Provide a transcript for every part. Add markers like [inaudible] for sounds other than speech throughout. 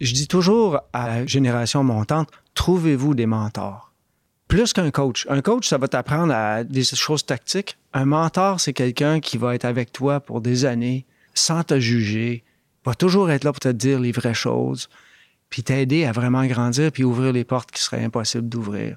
je dis toujours à la génération montante, trouvez-vous des mentors. Plus qu'un coach. Un coach, ça va t'apprendre à des choses tactiques. Un mentor, c'est quelqu'un qui va être avec toi pour des années, sans te juger, va toujours être là pour te dire les vraies choses, puis t'aider à vraiment grandir, puis ouvrir les portes qui seraient impossibles d'ouvrir.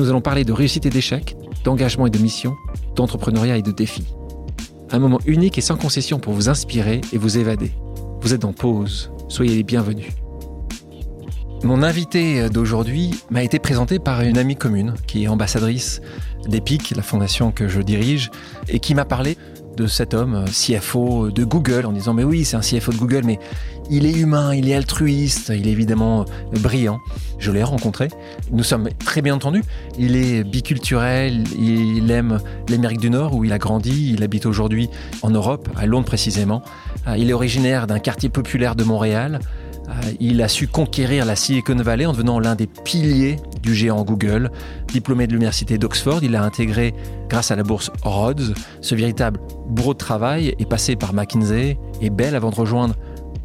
Nous allons parler de réussite et d'échec, d'engagement et de mission, d'entrepreneuriat et de défis. Un moment unique et sans concession pour vous inspirer et vous évader. Vous êtes en pause, soyez les bienvenus. Mon invité d'aujourd'hui m'a été présenté par une amie commune qui est ambassadrice d'EPIC, la fondation que je dirige, et qui m'a parlé de cet homme euh, CFO de Google en disant mais oui c'est un CFO de Google mais il est humain, il est altruiste, il est évidemment euh, brillant. Je l'ai rencontré, nous sommes très bien entendus. Il est biculturel, il aime l'Amérique du Nord où il a grandi, il habite aujourd'hui en Europe, à Londres précisément. Euh, il est originaire d'un quartier populaire de Montréal. Il a su conquérir la Silicon Valley en devenant l'un des piliers du géant Google. Diplômé de l'université d'Oxford, il a intégré, grâce à la bourse Rhodes, ce véritable bourreau de travail est passé par McKinsey et Bell avant de rejoindre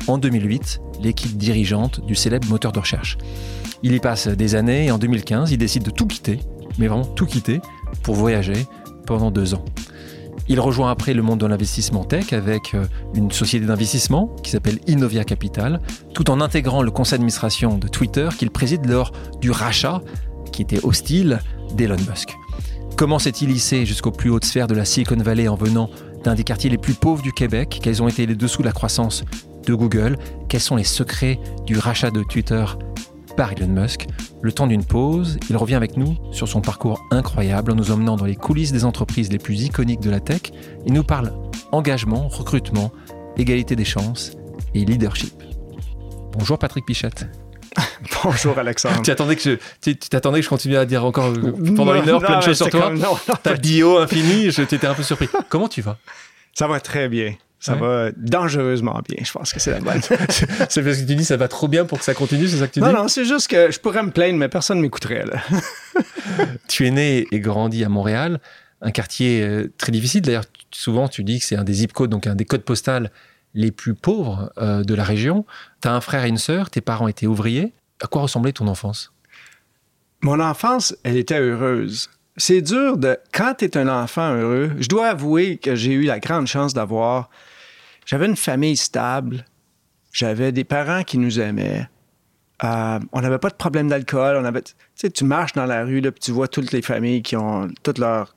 en 2008 l'équipe dirigeante du célèbre moteur de recherche. Il y passe des années et en 2015, il décide de tout quitter, mais vraiment tout quitter, pour voyager pendant deux ans. Il rejoint après le monde de l'investissement tech avec euh, une société d'investissement qui s'appelle Innovia Capital, tout en intégrant le conseil d'administration de Twitter qu'il préside lors du rachat, qui était hostile, d'Elon Musk. Comment s'est-il hissé jusqu'aux plus hautes sphères de la Silicon Valley en venant d'un des quartiers les plus pauvres du Québec? Quels ont été les dessous de la croissance de Google? Quels sont les secrets du rachat de Twitter par Elon Musk. Le temps d'une pause, il revient avec nous sur son parcours incroyable en nous emmenant dans les coulisses des entreprises les plus iconiques de la tech. Il nous parle engagement, recrutement, égalité des chances et leadership. Bonjour Patrick Pichette. [laughs] Bonjour Alexandre. tu attendais que je, tu, t'attendais que je continue à dire encore pendant une heure plein de choses sur toi. Ta bio infinie, je t'étais un peu surpris. Comment tu vas? Ça va très bien. Ça va dangereusement bien, je pense que c'est la bonne. [laughs] c'est parce que tu dis ça va trop bien pour que ça continue, c'est ça que tu dis? Non, non, c'est juste que je pourrais me plaindre, mais personne ne m'écouterait. [laughs] tu es né et grandi à Montréal, un quartier euh, très difficile. D'ailleurs, souvent tu dis que c'est un des zip codes, donc un des codes postaux les plus pauvres euh, de la région. Tu as un frère et une sœur, tes parents étaient ouvriers. À quoi ressemblait ton enfance? Mon enfance, elle était heureuse c'est dur de. Quand tu es un enfant heureux, je dois avouer que j'ai eu la grande chance d'avoir j'avais une famille stable. J'avais des parents qui nous aimaient. Euh, on n'avait pas de problème d'alcool. On avait, tu sais, tu marches dans la rue, là, puis tu vois toutes les familles qui ont toutes leurs.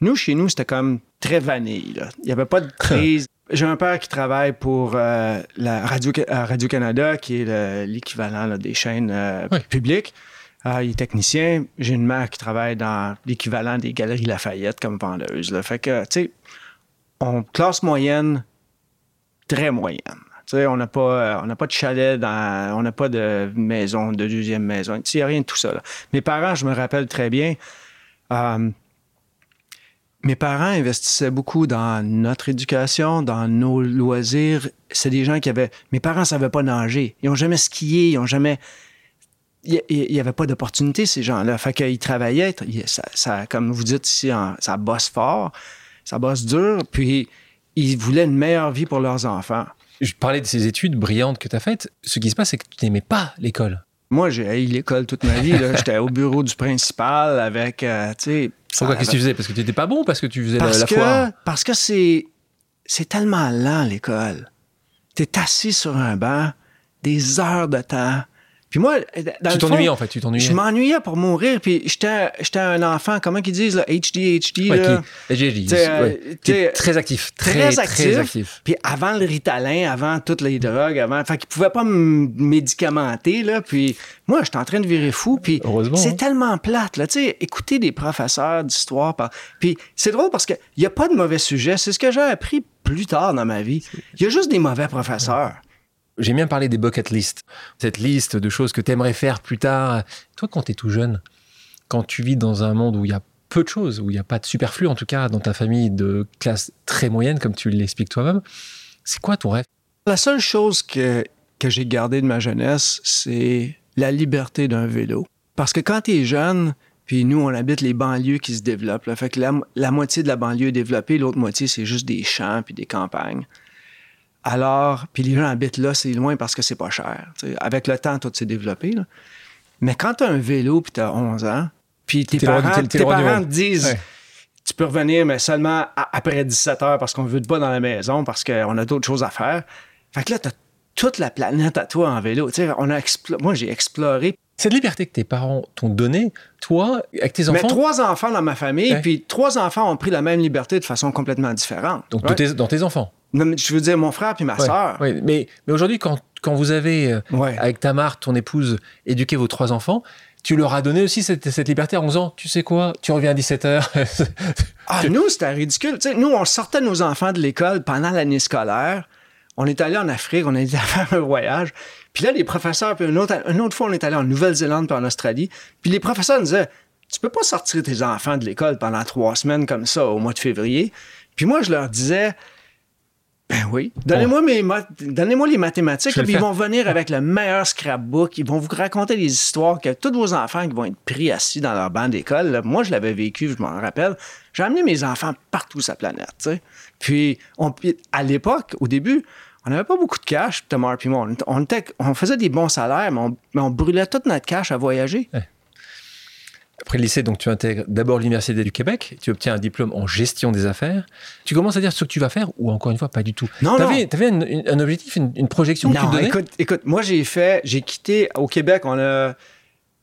Nous, chez nous, c'était comme très vanille. Il n'y avait pas de crise. J'ai un père qui travaille pour euh, la Radio, euh, Radio-Canada, qui est l'équivalent des chaînes publiques. il est technicien. J'ai une mère qui travaille dans l'équivalent des Galeries Lafayette comme vendeuse. Là. Fait que, tu sais, on classe moyenne, très moyenne. on n'a pas, on pas de chalet, dans, on n'a pas de maison, de deuxième maison. Il n'y a rien de tout ça. Mes parents, je me rappelle très bien, euh, mes parents investissaient beaucoup dans notre éducation, dans nos loisirs. C'est des gens qui avaient. Mes parents ne savaient pas nager. Ils n'ont jamais skié, ils n'ont jamais. Il n'y avait pas d'opportunité, ces gens-là. Fait qu'ils travaillaient. Ça, comme vous dites ici, ça bosse fort, ça bosse dur. Puis ils voulaient une meilleure vie pour leurs enfants. Je parlais de ces études brillantes que tu as faites. Ce qui se passe, c'est que tu n'aimais pas l'école. Moi, j'ai haï l'école toute ma vie. [laughs] J'étais au bureau du principal avec, euh, tu sais... Pourquoi? Qu'est-ce que tu faisais? Parce que tu n'étais pas bon? Parce que tu faisais la, la foire? Parce que c'est, c'est tellement lent, l'école. Tu es assis sur un banc des heures de temps. Puis moi, dans tu t'ennuyais en fait, tu t'ennuyais. Je m'ennuyais pour mourir, puis j'étais, j'étais un enfant, comment qu'ils disent, là, HDHD. Ouais, là, qui, très actif, très, très, actif, très actif. Puis avant le Ritalin, avant toutes les drogues, avant, fait qu'ils pouvaient pas me médicamenter, là, puis moi, j'étais en train de virer fou, puis c'est hein. tellement plate, là, tu sais, écouter des professeurs d'histoire, puis c'est drôle parce qu'il y a pas de mauvais sujets, c'est ce que j'ai appris plus tard dans ma vie. Il y a juste des mauvais professeurs. J'aime bien parler des bucket list, cette liste de choses que tu aimerais faire plus tard. Toi, quand tu es tout jeune, quand tu vis dans un monde où il y a peu de choses, où il n'y a pas de superflu, en tout cas dans ta famille de classe très moyenne, comme tu l'expliques toi-même, c'est quoi ton rêve? La seule chose que, que j'ai gardée de ma jeunesse, c'est la liberté d'un vélo. Parce que quand tu es jeune, puis nous, on habite les banlieues qui se développent. Là. Fait que la, la, moitié de la banlieue est développée, l'autre moitié, c'est juste des champs puis des campagnes. Alors, puis les gens habitent là, c'est loin parce que c'est pas cher. Avec le temps, tout s'est développé. Là. Mais quand tu as un vélo puis tu as 11 ans, puis tes parents, tes parents te disent tu peux revenir, mais seulement après 17 heures parce qu'on veut pas dans la maison, parce qu'on a d'autres choses à faire. Fait que là, tu as toute la planète à toi en vélo. on a Moi, j'ai exploré. Cette liberté que tes parents t'ont donnée, toi, avec tes enfants? Mais trois enfants dans ma famille, puis trois enfants ont pris la même liberté de façon complètement différente. Donc, dans tes enfants? Je veux dire mon frère puis ma soeur. mais, mais aujourd'hui, quand, quand, vous avez, euh, avec Tamar, ton épouse, éduqué vos trois enfants, tu leur as donné aussi cette, cette liberté en disant, tu sais quoi, tu reviens à 17h. ah, [laughs] nous, c'était ridicule. nous, on sortait nos enfants de l'école pendant l'année scolaire. On est allé en Afrique, on est allé [laughs] faire un voyage. Puis là, les professeurs, puis une autre, une autre fois, on est allé en Nouvelle-Zélande puis en Australie. Puis les professeurs nous disaient, tu peux pas sortir tes enfants de l'école pendant trois semaines comme ça au mois de février. Puis moi, je leur disais, ben oui. Donnez-moi mes donnez-moi les mathématiques, puis ils vont venir avec le meilleur scrapbook. Ils vont vous raconter des histoires que tous vos enfants qui vont être pris assis dans leur banc d'école. Moi, je l'avais vécu, je m'en rappelle. J'ai amené mes enfants partout sur la planète. Puis, on, à l'époque, au début, on n'avait pas beaucoup de cash, Thomas et moi. On, on, faisait des bons salaires, mais on, brûlait toute notre cash à voyager. Après le lycée, donc tu intègres d'abord l'Université du Québec, tu obtiens un diplôme en gestion des affaires. Tu commences à dire ce que tu vas faire ou encore une fois, pas du tout? Non, avais, non. T'avais un, objectif, une, projection non, que tu donnais? écoute, écoute, moi j'ai fait, j'ai quitté, au Québec, on a,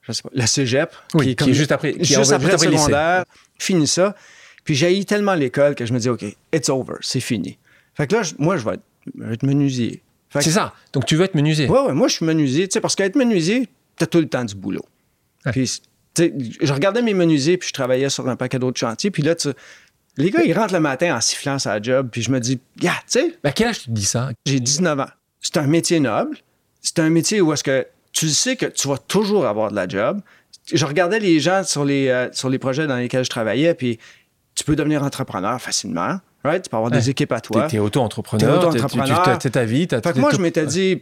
je sais pas, la cégep, qui, est, juste après, qui juste après, le secondaire, fini ça. Puis j'ai eu tellement l'école que je me dis, OK, it's over, c'est fini. Fait que là, moi, je vais être, menuisier. C'est ça. Donc tu veux être menuisier. Ouais, ouais, moi je suis menuisier, tu sais, parce qu'être menuisier, t'as tout le temps du boulot. Puis je regardais mes menuisiers, puis je travaillais sur un paquet d'autres chantiers. Puis là, les gars, ils rentrent le matin en sifflant sa job, puis je me dis, yeah, tu sais. Ben, quel âge tu te dis ça? J'ai 19 ans. C'est un métier noble. C'est un métier où est-ce que tu sais que tu vas toujours avoir de la job. Je regardais les gens sur les, euh, sur les projets dans lesquels je travaillais, puis tu peux devenir entrepreneur facilement. Right? Tu peux avoir des équipes à toi. Tu es, auto-entrepreneur. Tu auto-entrepreneur. Tu, ta vie. fait que moi, je m'étais dit,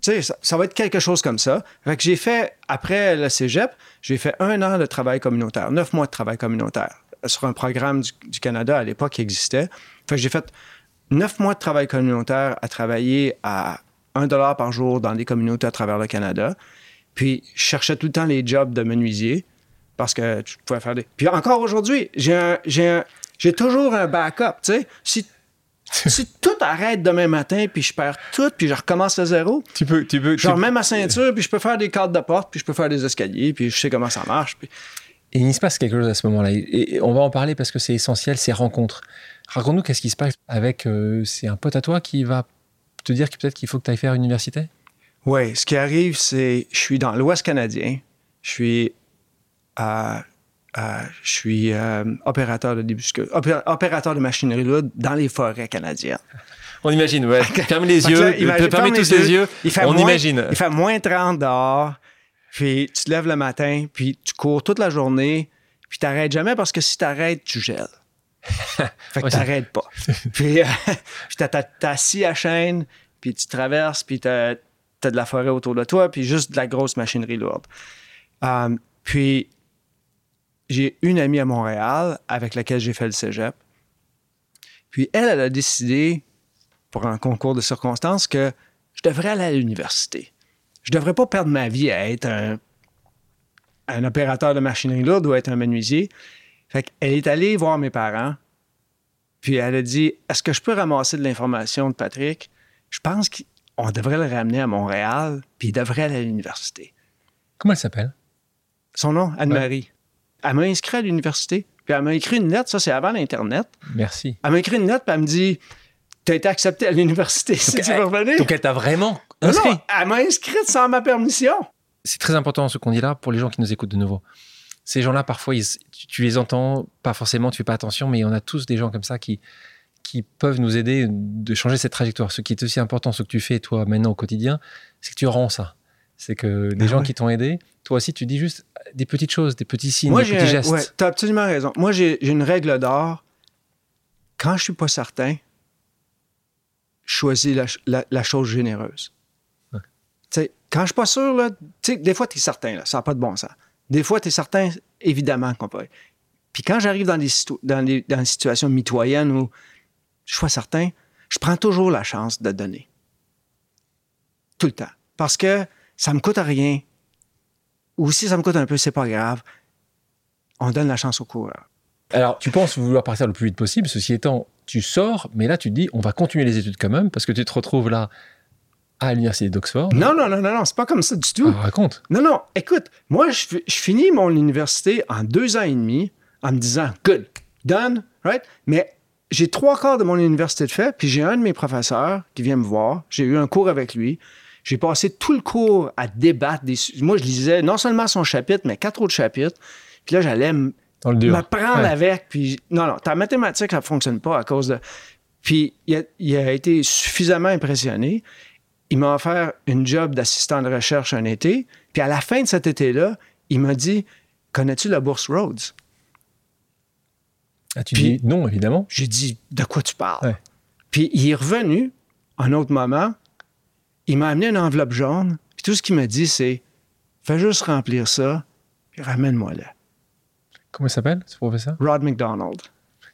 tu sais, ça, va être quelque chose comme ça. Fait que j'ai fait, après le cégep, j'ai fait un an de travail communautaire, neuf mois de travail communautaire sur un programme du, Canada à l'époque qui existait. Fait que j'ai fait neuf mois de travail communautaire à travailler à un dollar par jour dans des communautés à travers le Canada. Puis, je cherchais tout le temps les jobs de menuisier parce que tu pouvais faire des. Puis encore aujourd'hui, j'ai j'ai toujours un backup. Tu sais, si [laughs] si tout arrête demain matin, puis je perds tout, puis je recommence à zéro, tu peux, tu peux, je remets ma ceinture, puis je peux faire des cadres de porte, puis je peux faire des escaliers, puis je sais comment ça marche. Et il se passe quelque chose à ce moment-là. Et on va en parler parce que c'est essentiel, ces rencontres. Raconte-nous qu'est-ce qui se passe avec. Euh, c'est un pote à toi qui va te dire que peut-être qu'il faut que tu ailles faire une université? Oui, ce qui arrive, c'est. Je suis dans l'Ouest canadien. Je suis à euh, je suis euh, opérateur de opérateur de machinerie lourde dans les forêts canadiennes. On imagine, ouais. Ferme les yeux, ferme tous les yeux, on imagine. Il fait moins 30 dehors, puis tu te lèves le matin, puis tu cours toute la journée, puis tu n'arrêtes jamais parce que si tu arrêtes, tu gèles. [laughs] fait que tu n'arrêtes pas. [laughs] puis euh, tu es assis à chaîne, puis tu traverses, puis tu as, de la forêt autour de toi, puis juste de la grosse machinerie lourde. puis j'ai une amie à Montréal avec laquelle j'ai fait le cégep. Puis elle, elle a décidé, pour un concours de circonstances, que je devrais aller à l'université. Je devrais pas perdre ma vie à être un, un opérateur de machinerie lourde ou être un menuisier. Fait qu'elle est allée voir mes parents, puis elle a dit Est-ce que je peux ramasser de l'information de Patrick? Je pense qu'on devrait le ramener à Montréal, puis il devrait aller à l'université. Comment elle s'appelle? Son nom, Anne-Marie. Elle m'a inscrit à l'université. Puis elle m'a écrit une lettre, ça c'est avant l'Internet. Merci. Elle m'a écrit une lettre, puis elle me dit Tu as été accepté à l'université [laughs] si tu veux revenir. Donc elle t'a vraiment inscrit. Non, elle m'a inscrite sans ma permission. C'est très important ce qu'on dit là pour les gens qui nous écoutent de nouveau. Ces gens-là, parfois, tu, les entends, pas forcément, tu fais pas attention, mais on a tous des gens comme ça qui, qui peuvent nous aider de changer cette trajectoire. Ce qui est aussi important, ce que tu fais toi maintenant au quotidien, c'est que tu rends ça. C'est que les Ah gens ouais. qui t'ont aidé, toi aussi, tu dis juste des petites choses, des petits signes, Moi, des petits gestes. ouais, t'as absolument raison. Moi, j'ai une règle d'or. Quand je suis pas certain, choisis la, ch- la- la chose généreuse. Ouais. Tu sais, quand je suis pas sûr, là, tu sais, des fois, tu es certain, là, ça n'a pas de bon sens. Des fois, tu es certain, évidemment qu'on peut. Puis quand j'arrive dans des, dans, des, dans des situations mitoyennes où je suis pas certain, je prends toujours la chance de donner. Tout le temps. Parce que ça me coûte rien. Ou si ça me coûte un peu, c'est pas grave. On donne la chance au coureur. Alors, tu penses vouloir partir le plus vite possible. Ceci étant, tu sors, mais là, tu te dis, on va continuer les études quand même, parce que tu te retrouves là à l'université d'Oxford. Non, non, non, non, non, c'est pas comme ça du tout. Ah, raconte. Non, non, écoute, moi, je, je finis mon université en deux ans et demi en me disant, good, done, right? Mais j'ai trois quarts de mon université de fait, puis j'ai un de mes professeurs qui vient me voir. J'ai eu un cours avec lui. J'ai passé tout le cours à débattre. Des, moi, je lisais non seulement son chapitre, mais quatre autres chapitres. Puis là, j'allais m'apprendre Ouais. avec. Puis non, non, ta mathématique, ça ne fonctionne pas à cause de. Puis il a, il a été suffisamment impressionné. Il m'a offert une job d'assistant de recherche un été. Puis à la fin de cet été-là, il m'a dit Connais-tu la bourse Rhodes Ah, tu Puis- dis non, évidemment. J'ai dit De quoi tu parles? Ouais. Puis il est revenu un autre moment. Il m'a amené une enveloppe jaune. Puis tout ce qu'il m'a dit, c'est Fais juste remplir ça, puis ramène-moi là. Comment il s'appelle, ce professeur? Rod McDonald.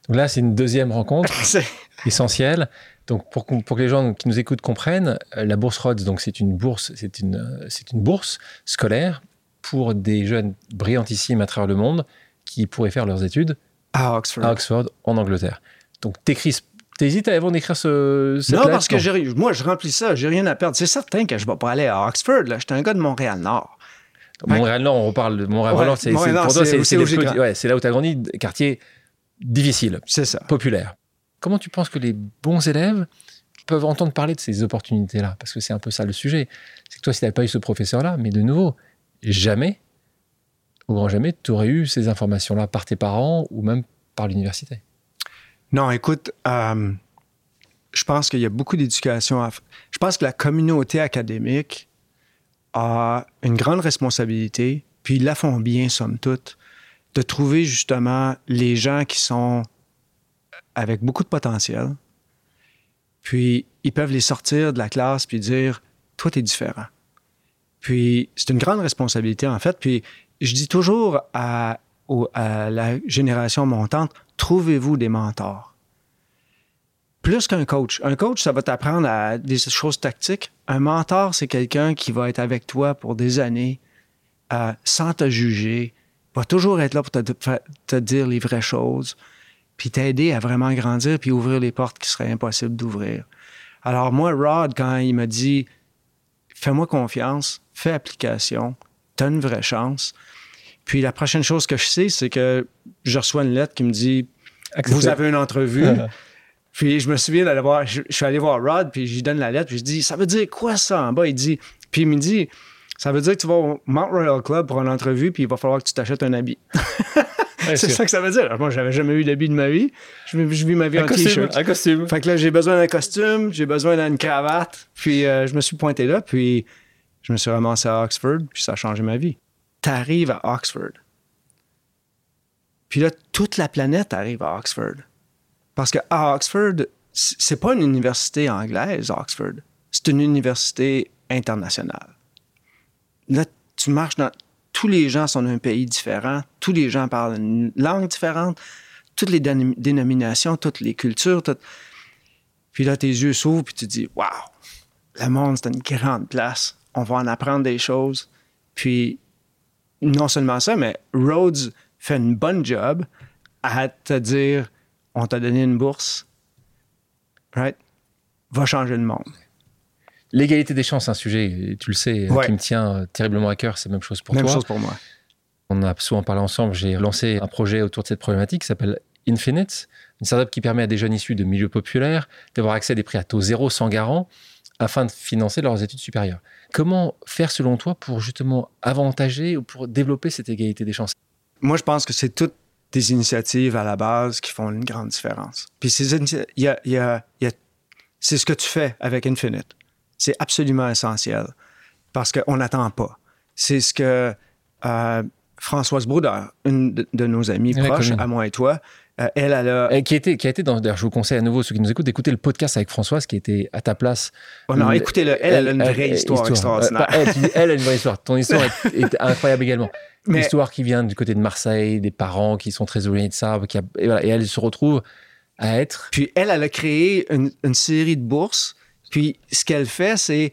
Donc là, c'est une deuxième rencontre [laughs] essentielle. Donc, pour que les gens qui nous écoutent comprennent, euh, la bourse Rhodes, donc c'est une bourse, c'est une, euh, c'est une bourse scolaire pour des jeunes brillantissimes à travers le monde qui pourraient faire leurs études à Oxford. à Oxford, en Angleterre. Donc, t'écris, t'hésites avant d'écrire ce, cette non, lettre parce que j'ai- moi, je remplis ça, j'ai rien à perdre. C'est certain que je ne vais pas aller à Oxford. là. J'étais un gars de Montréal-Nord. Montréal-Nord, on reparle de Montréal-Nord, c'est, Montréal-Nord, pour toi, c'est- c'est, ouais, c'est là où tu as grandi, quartier difficile, C'est ça. populaire. Comment tu penses que les bons élèves peuvent entendre parler de ces opportunités-là? Parce que c'est un peu ça le sujet. C'est que toi, si tu n'avais pas eu ce professeur-là, mais de nouveau, jamais, au grand jamais, tu aurais eu ces informations-là par tes parents ou même par l'université. Non, écoute, euh, je pense qu'il y a beaucoup d'éducation à Je pense que la communauté académique a une grande responsabilité, puis ils la font bien, somme toute, de trouver justement les gens qui sont avec beaucoup de potentiel. Puis ils peuvent les sortir de la classe puis dire Toi, tu es différent. Puis c'est une grande responsabilité, en fait. Puis je dis toujours à, à la génération montante trouvez-vous des mentors? Plus qu'un coach. Un coach, ça va t'apprendre à des choses tactiques. Un mentor, c'est quelqu'un qui va être avec toi pour des années, euh, sans te juger, va toujours être là pour te dire les vraies choses, puis t'aider à vraiment grandir, puis ouvrir les portes qui seraient impossibles d'ouvrir. Alors moi, Rod, quand il m'a dit, fais-moi confiance, fais application, t'as une vraie chance. Puis la prochaine chose que je sais, c'est que je reçois une lettre qui me dit, vous avez une entrevue. Puis je me souviens d'aller voir, je, je suis allé voir Rod, puis je lui donne la lettre, puis je dis, ça veut dire quoi ça en bas? Il dit, puis il me dit, ça veut dire que tu vas au Mount Royal Club pour une entrevue, puis il va falloir que tu t'achètes un habit. [laughs] C'est ça que ça veut dire. Moi, j'avais jamais eu d'habit de ma vie. Je, vis- je vis ma vie Un en t-shirt. un costume. Fait que là, j'ai besoin d'un costume, j'ai besoin d'une cravate. Puis euh, je me suis pointé là, puis je me suis ramassé à Oxford, puis ça a changé ma vie. T'arrives à Oxford. Puis là, toute la planète arrive à Oxford. Parce que à Oxford, c'est pas une université anglaise, Oxford. C'est une université internationale. Là, tu marches dans. Tous les gens sont d'un pays différent, tous les gens parlent une langue différente, toutes les dénom- dénominations, toutes les cultures, tout- puis là, tes yeux s'ouvrent, puis tu dis, waouh, le monde, c'est une grande place. On va en apprendre des choses. Puis, non seulement ça, mais Rhodes fait une bonne job à te dire, on t'a donné une bourse, right? Va changer le monde. L'égalité des chances, c'est un sujet, tu le sais, Ouais. qui me tient euh, terriblement à cœur. C'est la même chose pour Même toi. chose pour moi. On a souvent parlé ensemble. J'ai lancé un projet autour de cette problématique qui s'appelle Infinite, une startup qui permet à des jeunes issus de milieux populaires d'avoir accès à des prix à taux zéro sans garant afin de financer leurs études supérieures. Comment faire selon toi pour justement avantager ou pour développer cette égalité des chances? Moi, je pense que c'est tout des initiatives à la base qui font une grande différence. Puis c'est ce que tu fais avec Infinite. C'est absolument essentiel parce qu'on n'attend pas. C'est ce que euh, Françoise Brouder, une de, nos amies proches, à moi et toi, euh, elle, elle a... qui, était, qui a été dans. D'ailleurs, je vous conseille à nouveau, ceux qui nous écoutent, d'écouter le podcast avec Françoise, qui était à ta place. Oh non, écoutez-le. Elle, elle, a une vraie histoire, extraordinaire. elle, elle, a une vraie histoire. Ton histoire [laughs] est, incroyable également. Mais... L'histoire qui vient du côté de Marseille, des parents qui sont très éloignés de ça, qui et, voilà, et, elle se retrouve à être. Puis elle, elle a créé une, une série de bourses. Puis ce qu'elle fait, c'est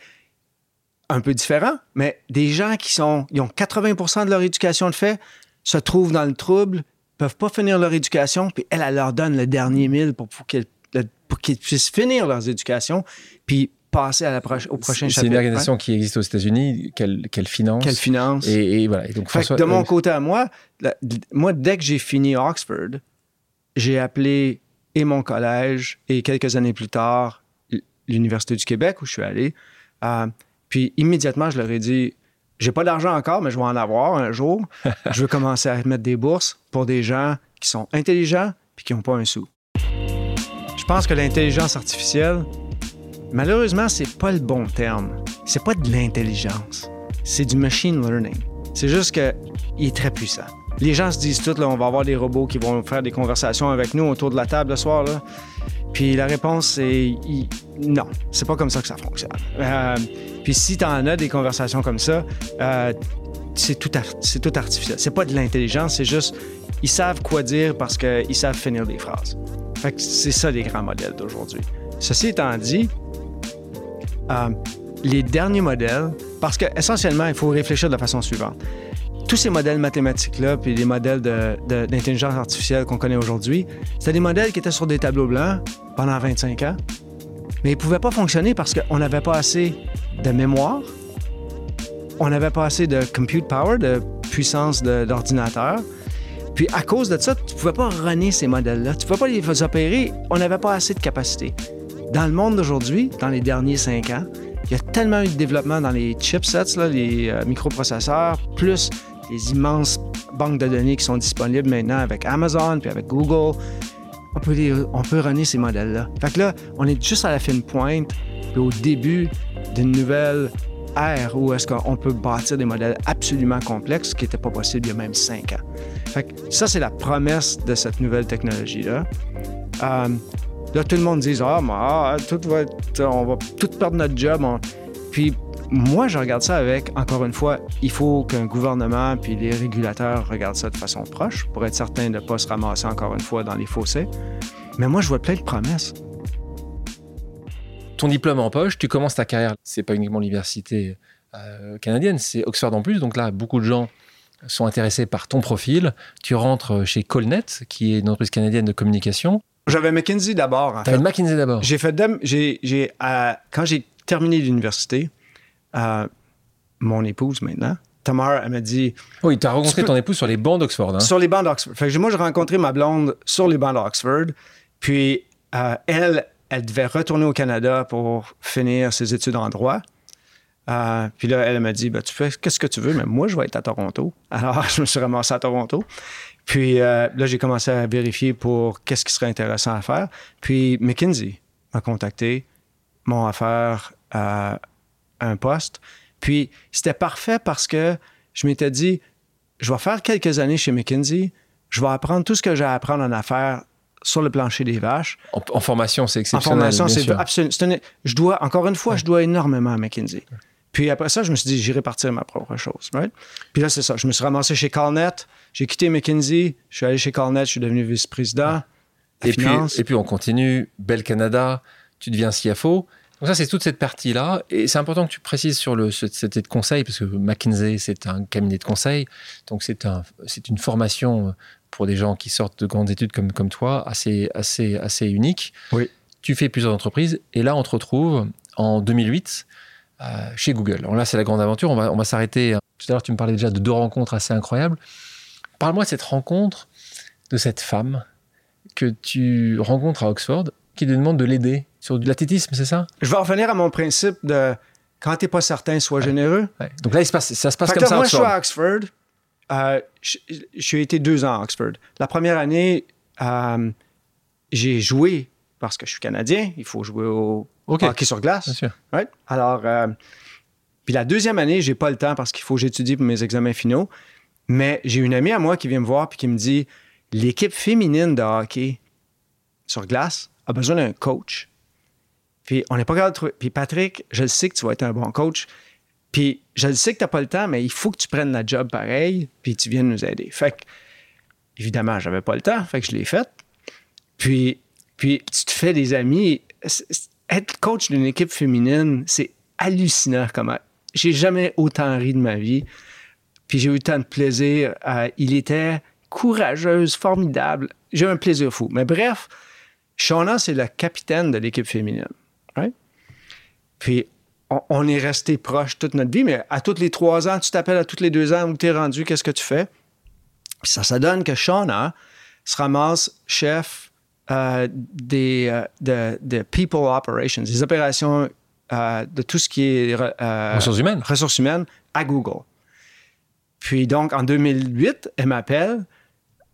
un peu différent, mais des gens qui sont, ils ont 80% de leur éducation de fait, se trouvent dans le trouble, peuvent pas finir leur éducation, puis elle, elle leur donne le dernier mille pour, pour qu'ils puissent finir leur éducation, puis passer à la au prochain chapitre. C'est une organisation qui existe aux États-Unis, qu'elle finance. Qu'elle finance. Et, voilà. donc, de mon côté à moi, moi, dès que j'ai fini Oxford, j'ai appelé et mon collège et quelques années plus tard, l'Université du Québec où je suis allé. Euh, puis immédiatement, je leur ai dit j'ai pas d'argent encore, mais je vais en avoir un jour. [laughs] je veux commencer à mettre des bourses pour des gens qui sont intelligents puis qui n'ont pas un sou. Je pense que l'intelligence artificielle, malheureusement, c'est pas le bon terme. C'est pas de l'intelligence. C'est du machine learning. C'est juste qu'il est très puissant. Les gens se disent tout, là, on va avoir des robots qui vont faire des conversations avec nous autour de la table le soir. Puis la réponse, c'est non, c'est pas comme ça que ça fonctionne. Euh, puis si tu en as des conversations comme ça, euh, c'est tout, c'est tout artificiel. C'est pas de l'intelligence, c'est juste, ils savent quoi dire parce qu'ils savent finir des phrases. Fait que c'est ça les grands modèles d'aujourd'hui. Ceci étant dit, euh, les derniers modèles, parce que essentiellement, il faut réfléchir de la façon suivante. Tous ces modèles mathématiques-là, puis les modèles d'intelligence artificielle qu'on connaît aujourd'hui, c'était des modèles qui étaient sur des tableaux blancs pendant 25 ans, mais ils ne pouvaient pas fonctionner parce qu'on n'avait pas assez de mémoire, on n'avait pas assez de compute power, de puissance d'ordinateur. Puis à cause de ça, tu ne pouvais pas runner ces modèles-là. Tu ne pouvais pas les opérer. On n'avait pas assez de capacité. Dans le monde d'aujourd'hui, dans les derniers cinq ans, il y a tellement eu de développement dans les chipsets, les euh, microprocesseurs, plus les immenses banques de données qui sont disponibles maintenant avec Amazon puis avec Google. On peut, on peut runner ces modèles-là. Fait que là, on est juste à la fine pointe, puis au début d'une nouvelle ère où est-ce qu'on peut bâtir des modèles absolument complexes, qui n'était pas possible il y a même cinq ans. Fait que ça, c'est la promesse de cette nouvelle technologie-là. Euh, là, tout le monde dit Ah, ah tout va on va tout perdre notre job. Puis moi, je regarde ça avec, encore une fois, il faut qu'un gouvernement puis les régulateurs regardent ça de façon proche pour être certain de ne pas se ramasser encore une fois dans les fossés. Mais moi, je vois plein de promesses ton diplôme en poche, tu commences ta carrière. C'est pas uniquement l'université euh, canadienne, c'est Oxford en plus. Donc là, beaucoup de gens sont intéressés par ton profil. Tu rentres chez Colnet, qui est une entreprise canadienne de communication. J'avais McKinsey d'abord. T'avais McKinsey d'abord. J'ai fait, j'ai, j'ai, euh, quand j'ai terminé l'université, euh, mon épouse maintenant, Tamara, elle m'a dit. Oui, tu as rencontré ton épouse sur les bancs d'Oxford. Hein? Sur les bancs d'Oxford. Fait que moi, j'ai rencontré ma blonde sur les bancs d'Oxford. Puis, elle, elle devait retourner au Canada pour finir ses études en droit. Euh, puis là, elle m'a dit ben, Tu fais qu'est-ce que tu veux, mais moi, je vais être à Toronto. [laughs] Alors, je me suis ramassé à Toronto. Puis euh, là, j'ai commencé à vérifier pour qu'est-ce qui serait intéressant à faire. Puis McKinsey m'a contacté, m'ont offert euh, un poste. Puis c'était parfait parce que je m'étais dit Je vais faire quelques années chez McKinsey, je vais apprendre tout ce que j'ai à apprendre en affaires sur le plancher des vaches. En, formation, c'est exceptionnel. En formation, c'est absolument. Je dois, encore une fois, je dois énormément à McKinsey. Puis après ça, je me suis dit, j'irai partir ma propre chose. Puis là, c'est ça. Je me suis ramassé chez Carnet. J'ai quitté McKinsey. Je suis allé chez Carnet. Je suis devenu vice-président. Et puis, et puis, on continue. Bel Canada. Tu deviens CFO. Donc ça, c'est toute cette partie-là. Et c'est important que tu précises sur le, cet de conseil, parce que McKinsey, c'est un cabinet de conseil. Donc c'est un, une formation pour des gens qui sortent de grandes études comme, comme toi, assez, assez, assez unique. Oui. Tu fais plusieurs entreprises et là, on te retrouve en 2008 euh, chez Google. Alors là, c'est la grande aventure. On va, on va s'arrêter. Tout à l'heure, tu me parlais déjà de deux rencontres assez incroyables. Parle-moi de cette rencontre, de cette femme que tu rencontres à Oxford, qui te demande de l'aider sur de l'athlétisme, c'est ça? Je vais revenir à mon principe de quand tu n'es pas certain, sois généreux. Donc là, il se passe, ça se passe comme ça. Moi, je suis à Oxford. euh, j'ai été deux ans à Oxford. La première année, euh, j'ai joué parce que je suis Canadien. Il faut jouer au hockey sur glace. Bien sûr. Alors, euh, puis la deuxième année, j'ai pas le temps parce qu'il faut que j'étudie pour mes examens finaux. Mais j'ai une amie à moi qui vient me voir puis qui me dit l'équipe féminine de hockey sur glace a besoin d'un coach. Puis on n'est pas capable de trouver. Puis Patrick, je sais que tu vas être un bon coach. Puis je sais que tu n'as pas le temps, mais il faut que tu prennes la job pareil, puis tu viennes nous aider. Fait que, évidemment, j'avais pas le temps, fait je l'ai fait. Puis, puis tu te fais des amis. Être coach d'une équipe féminine, c'est hallucinant comment. J'ai jamais autant ri de ma vie. Puis j'ai eu tant de plaisir. Euh, il était courageuse, formidable. J'ai eu un plaisir fou. Mais bref, Shauna, c'est la capitaine de l'équipe féminine. Puis on, est resté proche toute notre vie, mais à tous les trois ans, tu t'appelles à tous les deux ans où tu es rendu, qu'est-ce que tu fais? Puis ça, ça donne que Shauna se ramasse chef euh, des euh, de, People Operations, des opérations euh, de tout ce qui est ressources humaines. Ressources humaines à Google. Puis donc, en 2008, elle m'appelle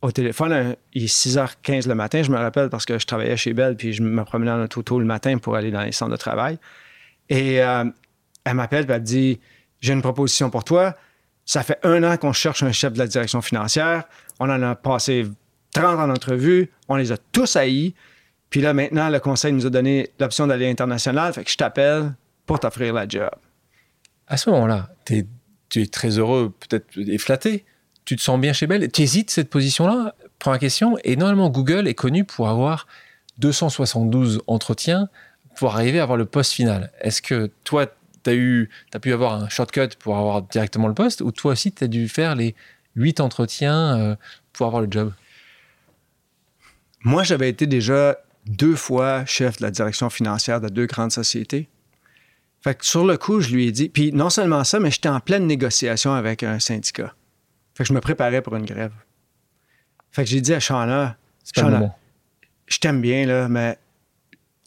au téléphone, il est 6h15 le matin, je me rappelle parce que je travaillais chez Bell, puis je me promenais en auto le matin pour aller dans les centres de travail. Et euh, elle m'appelle, elle dit J'ai une proposition pour toi. Ça fait un an qu'on cherche un chef de la direction financière. On en a passé 30 en entrevue. On les a tous haïs. Puis là, maintenant, le conseil nous a donné l'option d'aller international. Fait que je t'appelle pour t'offrir la job. À ce moment-là, tu es très heureux, peut-être et flatté tu te sens bien chez Bell, tu hésites cette position-là? Première question. Et normalement, Google est connu pour avoir 272 entretiens pour arriver à avoir le poste final. Est-ce que toi, tu as pu avoir un shortcut pour avoir directement le poste ou toi aussi, tu as dû faire les 8 entretiens euh, pour avoir le job? Moi, j'avais été déjà deux fois chef de la direction financière de deux grandes sociétés. Fait que sur le coup, je lui ai dit, puis non seulement ça, mais j'étais en pleine négociation avec un syndicat. Fait que je me préparais pour une grève. Fait que j'ai dit à Shauna, Shauna je t'aime bien, là, mais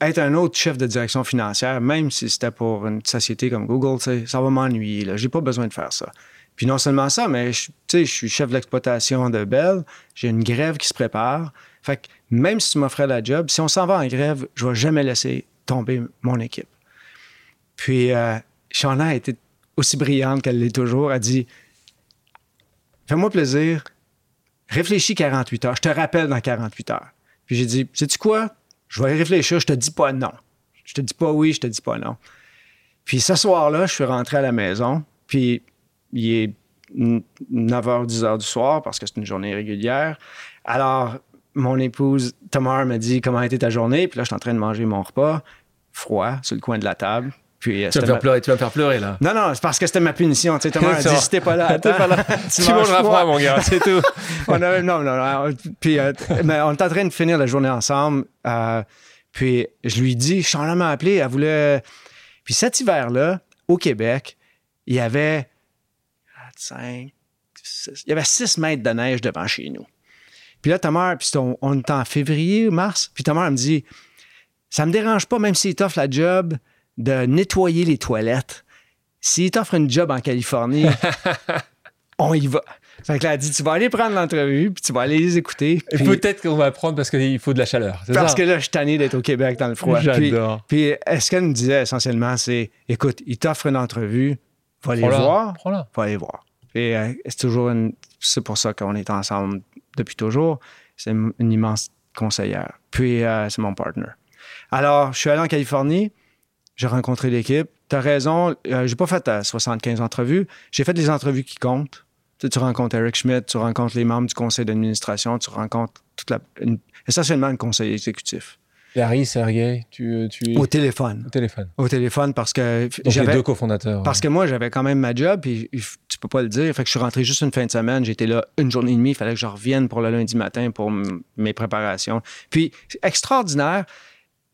être un autre chef de direction financière, même si c'était pour une société comme Google, ça va m'ennuyer. J'ai pas besoin de faire ça. Puis non seulement ça, mais je, je suis chef d'exploitation de Bell, j'ai une grève qui se prépare. Fait que même si tu m'offrais la job, si on s'en va en grève, je vais jamais laisser tomber mon équipe. Puis euh, Shauna a été aussi brillante qu'elle l'est toujours. Elle dit Fais-moi plaisir, réfléchis 48 heures. Je te rappelle dans 48 heures. Puis j'ai dit, sais-tu quoi? Je vais réfléchir, je te dis pas non. Je te dis pas oui, je te dis pas non. Puis ce soir-là, je suis rentré à la maison, puis il est 9h, 10h du soir parce que c'est une journée régulière. Alors, mon épouse Tamar m'a dit comment était ta journée, puis là, je suis en train de manger mon repas, froid, sur le coin de la table. Puis, euh, tu, vas faire pleurer, tu vas me faire pleurer, là. Non, non, c'est parce que c'était ma punition. Tu sais, Thomas a dit, si t'es pas là, [laughs] attends, pas là. [laughs] tu, mangeras froid, mon gars, c'est tout. [laughs] on non, non, non. Puis, euh, mais on est en train de finir la journée ensemble. Euh, puis, je lui dis, Charlotte m'a appelé, elle voulait... Puis cet hiver-là, au Québec, il y avait 5, 6, il y avait 6 mètres de neige devant chez nous. Puis là, Thomas, puis on, on est en février, mars, puis Thomas me dit, ça me dérange pas, même s'il t'offre la job, de nettoyer les toilettes. S'il t'offre une job en Californie, [laughs] on y va. Fait que là, elle dit, tu vas aller prendre l'entrevue, puis tu vas aller les écouter. Et peut-être qu'on va prendre parce qu'il faut de la chaleur. Parce que là, je suis tanné d'être au Québec dans le froid. J'adore. Puis, ce qu'elle me disait essentiellement, c'est, écoute, il t'offre une entrevue, va aller voir. Va aller voir. Et euh, c'est toujours une... C'est pour ça qu'on est ensemble depuis toujours. C'est une, immense conseillère. Puis, euh, c'est mon partner. Alors, je suis allé en Californie. J'ai rencontré l'équipe. Tu as raison, euh, j'ai pas fait 75 entrevues. J'ai fait des entrevues qui comptent. Tu, rencontres Eric Schmidt, tu rencontres les membres du conseil d'administration, tu rencontres toute la, essentiellement un conseil exécutif. Larry, Sergey, tu, euh, tu... Au téléphone. Au téléphone. Au téléphone parce que j'avais deux cofondateurs. Parce que moi, j'avais quand même ma job, puis tu peux pas le dire. Fait que je suis rentré juste une fin de semaine. J'étais là une journée et demie. Il fallait que je revienne pour le lundi matin pour mes préparations. Puis, extraordinaire.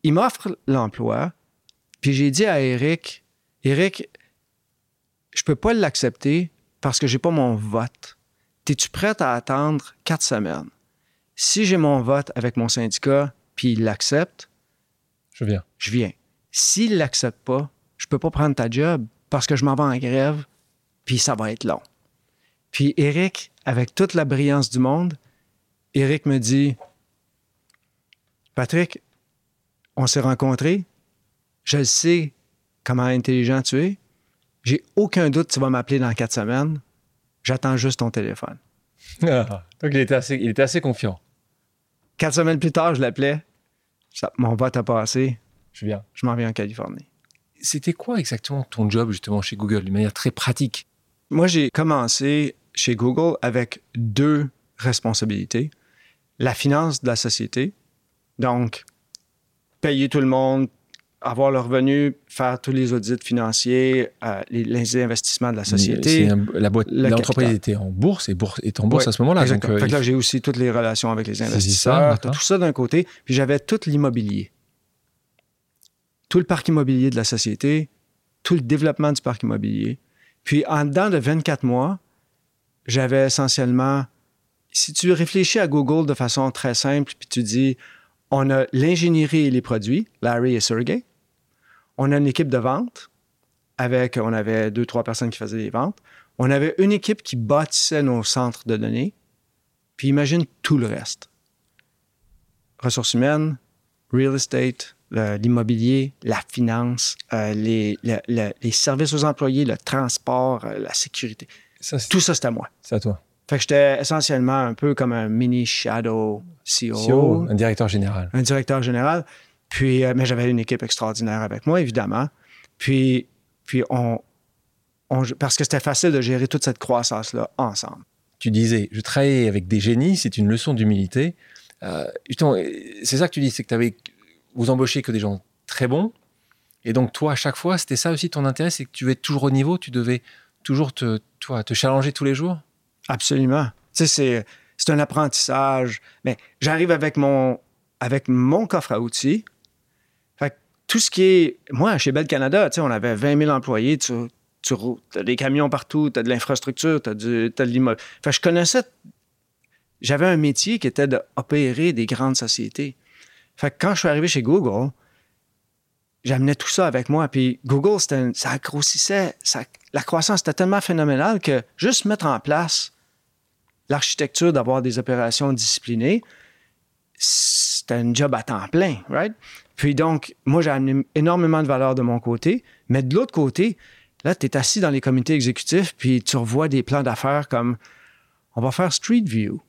Il m'offre l'emploi. Puis j'ai dit à Eric, Eric, je peux pas l'accepter parce que j'ai pas mon vote. Es-tu prête à attendre quatre semaines? Si j'ai mon vote avec mon syndicat, puis il l'accepte, je viens. Je viens. S'il l'accepte pas, je peux pas prendre ta job parce que je m'en vais en grève, puis ça va être long. Puis Eric, avec toute la brillance du monde, Eric me dit Patrick, on s'est rencontrés. Je sais comment intelligent tu es. J'ai aucun doute que tu vas m'appeler dans quatre semaines. J'attends juste ton téléphone. Ah, donc il était, assez, il était assez confiant. Quatre semaines plus tard, je l'appelais. Mon vote a passé. Je viens. Je m'en viens en Californie. C'était quoi exactement ton job justement chez Google d'une manière très pratique? Moi, j'ai commencé chez Google avec deux responsabilités. La finance de la société, donc payer tout le monde, avoir le revenu, faire tous les audits financiers, euh, les, les investissements de la société. Un- la boîte, le l'entreprise était en bourse et bourse, est en bourse Ouais, à ce moment-là. Donc, euh, Fait que là, j'ai aussi toutes les relations avec les investisseurs, tout ça d'un côté. Puis j'avais tout l'immobilier. Tout le parc immobilier de la société, tout le développement du parc immobilier. Puis en dedans de 24 mois, j'avais essentiellement, si tu réfléchis à Google de façon très simple, puis tu dis, on a l'ingénierie et les produits, Larry et Sergey. On a une équipe de vente avec, on avait deux, trois personnes qui faisaient les ventes. On avait une équipe qui bâtissait nos centres de données. Puis imagine tout le reste. Ressources humaines, real estate, l'immobilier, la finance, euh, les, le- le- les services aux employés, le transport, euh, la sécurité. ça, Tout ça, c'était à moi. c'est à toi. Fait que j'étais essentiellement un peu comme un mini shadow CEO, CEO, un directeur général. un directeur général. Puis, euh, mais j'avais une équipe extraordinaire avec moi, évidemment. Puis, puis on, on- parce que c'était facile de gérer toute cette croissance-là ensemble. Tu disais, je travaillais avec des génies, c'est une leçon d'humilité. Euh, c'est ça que tu dis, c'est que avais, vous embauchez que des gens très bons. Et donc, toi, à chaque fois, c'était ça aussi ton intérêt, c'est que tu devais être toujours au niveau, tu devais toujours te, toi, te challenger tous les jours? Absolument. Tu sais, c'est, c'est un apprentissage. Mais j'arrive avec mon, avec mon coffre à outils. Tout ce qui est. Moi, chez Bell Canada, on avait 20 000 employés. Tu, tu as des camions partout, tu as de l'infrastructure, tu as, de l'immeuble. Que je connaissais. J'avais un métier qui était d'opérer des grandes sociétés. Fait que quand je suis arrivé chez Google, j'amenais tout ça avec moi. Puis Google, ça grossissait. ça- la croissance était tellement phénoménale que juste mettre en place l'architecture d'avoir des opérations disciplinées, c'était un job à temps plein, right? Puis donc, moi, j'ai amené énormément de valeur de mon côté, mais de l'autre côté, là, tu es assis dans les comités exécutifs, puis tu revois des plans d'affaires comme on va faire Street View,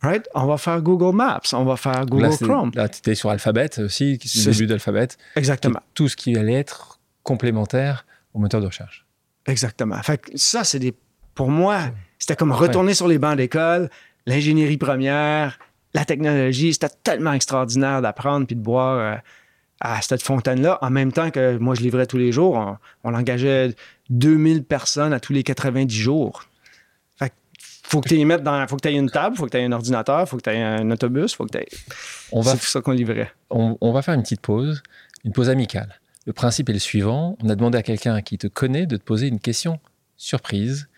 right? On va faire Google Maps, on va faire Google là, Chrome. Là, tu étais sur Alphabet aussi, qui le début d'Alphabet. Exactement. Tout ce qui allait être complémentaire au moteur de recherche. Exactement. Fait que ça, c'est des. Pour moi, c'était comme retourner sur les bancs d'école, l'ingénierie première, la technologie. C'était tellement extraordinaire d'apprendre puis de boire euh, à cette fontaine-là. En même temps que moi, je livrais tous les jours. On, on engageait 2000 personnes à tous les 90 jours. Fait que faut que tu y mettes dans. Faut que tu aies une table, faut que tu aies un ordinateur, faut que tu aies un autobus, faut que tu aies. On va, C'est ça qu'on livrait. on, on va faire une petite pause, une pause amicale. Le principe est le suivant. On a demandé à quelqu'un qui te connaît de te poser une question surprise.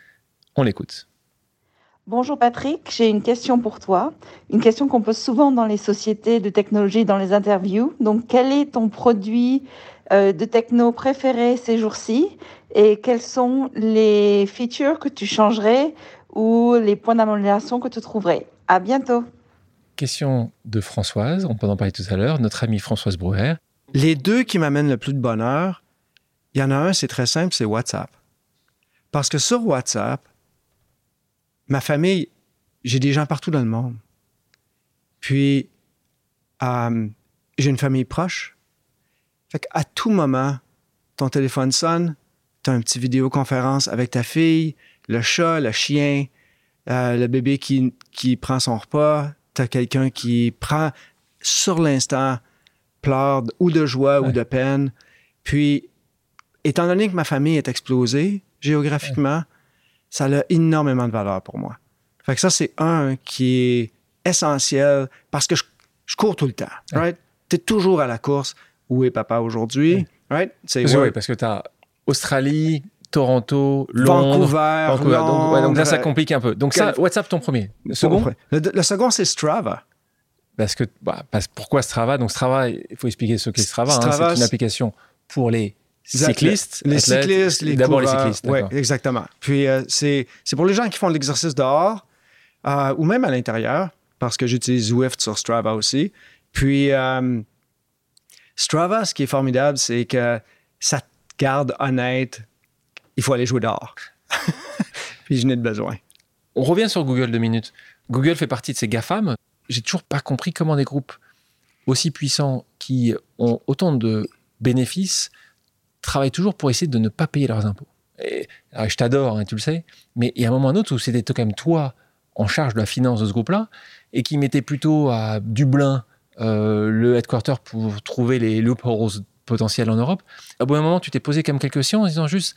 On l'écoute. Bonjour Patrick, j'ai une question pour toi. Une question qu'on pose souvent dans les sociétés de technologie, dans les interviews. Donc, quel est ton produit euh, de techno préféré ces jours-ci? Et quels sont les features que tu changerais ou les points d'amélioration que tu trouverais? À bientôt. Question de Françoise, on peut en parler tout à l'heure, notre amie Françoise Brouwer. Les deux qui m'amènent le plus de bonheur, il y en a un, c'est très simple, c'est WhatsApp. Parce que sur WhatsApp, ma famille, j'ai des gens partout dans le monde. Puis, euh, j'ai une famille proche. Fait qu'à tout moment, ton téléphone sonne, tu as un petit vidéoconférence avec ta fille, le chat, le chien, euh, le bébé qui, qui prend son repas, tu as quelqu'un qui prend sur l'instant, pleure ou de joie ou de peine. Puis, étant donné que ma famille est explosée géographiquement, ça a énormément de valeur pour moi. Fait que ça, c'est un qui est essentiel parce que je, je cours tout le temps, right? Tu es toujours à la course. Où est papa aujourd'hui? Right? C'est ouais, parce que tu as Australie, Toronto, Londres, Vancouver, Vancouver. Donc, ouais, donc là, ça complique un peu. Donc ça, WhatsApp, ton premier? Le second? Le, le second, c'est Strava. Parce que, bah, parce- pourquoi Strava? Donc Strava, il faut expliquer ce qu'est Strava. hein. Strava, c'est une application pour les cyclistes, les athlètes, cyclistes, les d'abord les cyclistes. Oui, exactement. Puis euh, c'est c'est pour les gens qui font de l'exercice dehors euh, ou même à l'intérieur, parce que j'utilise Zwift sur Strava aussi. Puis euh, Strava, ce qui est formidable, c'est que ça te garde honnête. Il faut aller jouer dehors. [laughs] Puis je n'ai de besoin. On revient sur Google deux minutes. Google fait partie de ces GAFAM. J'ai toujours pas compris comment des groupes aussi puissants qui ont autant de bénéfices travaillent toujours pour essayer de ne pas payer leurs impôts. Et, je t'adore, hein, tu le sais, mais il y a un moment ou un autre où c'était quand même toi en charge de la finance de ce groupe-là et qui mettait plutôt à Dublin euh, le headquarter pour trouver les loopholes potentiels en Europe. À bout d'un moment, tu t'es posé comme quelques questions en disant juste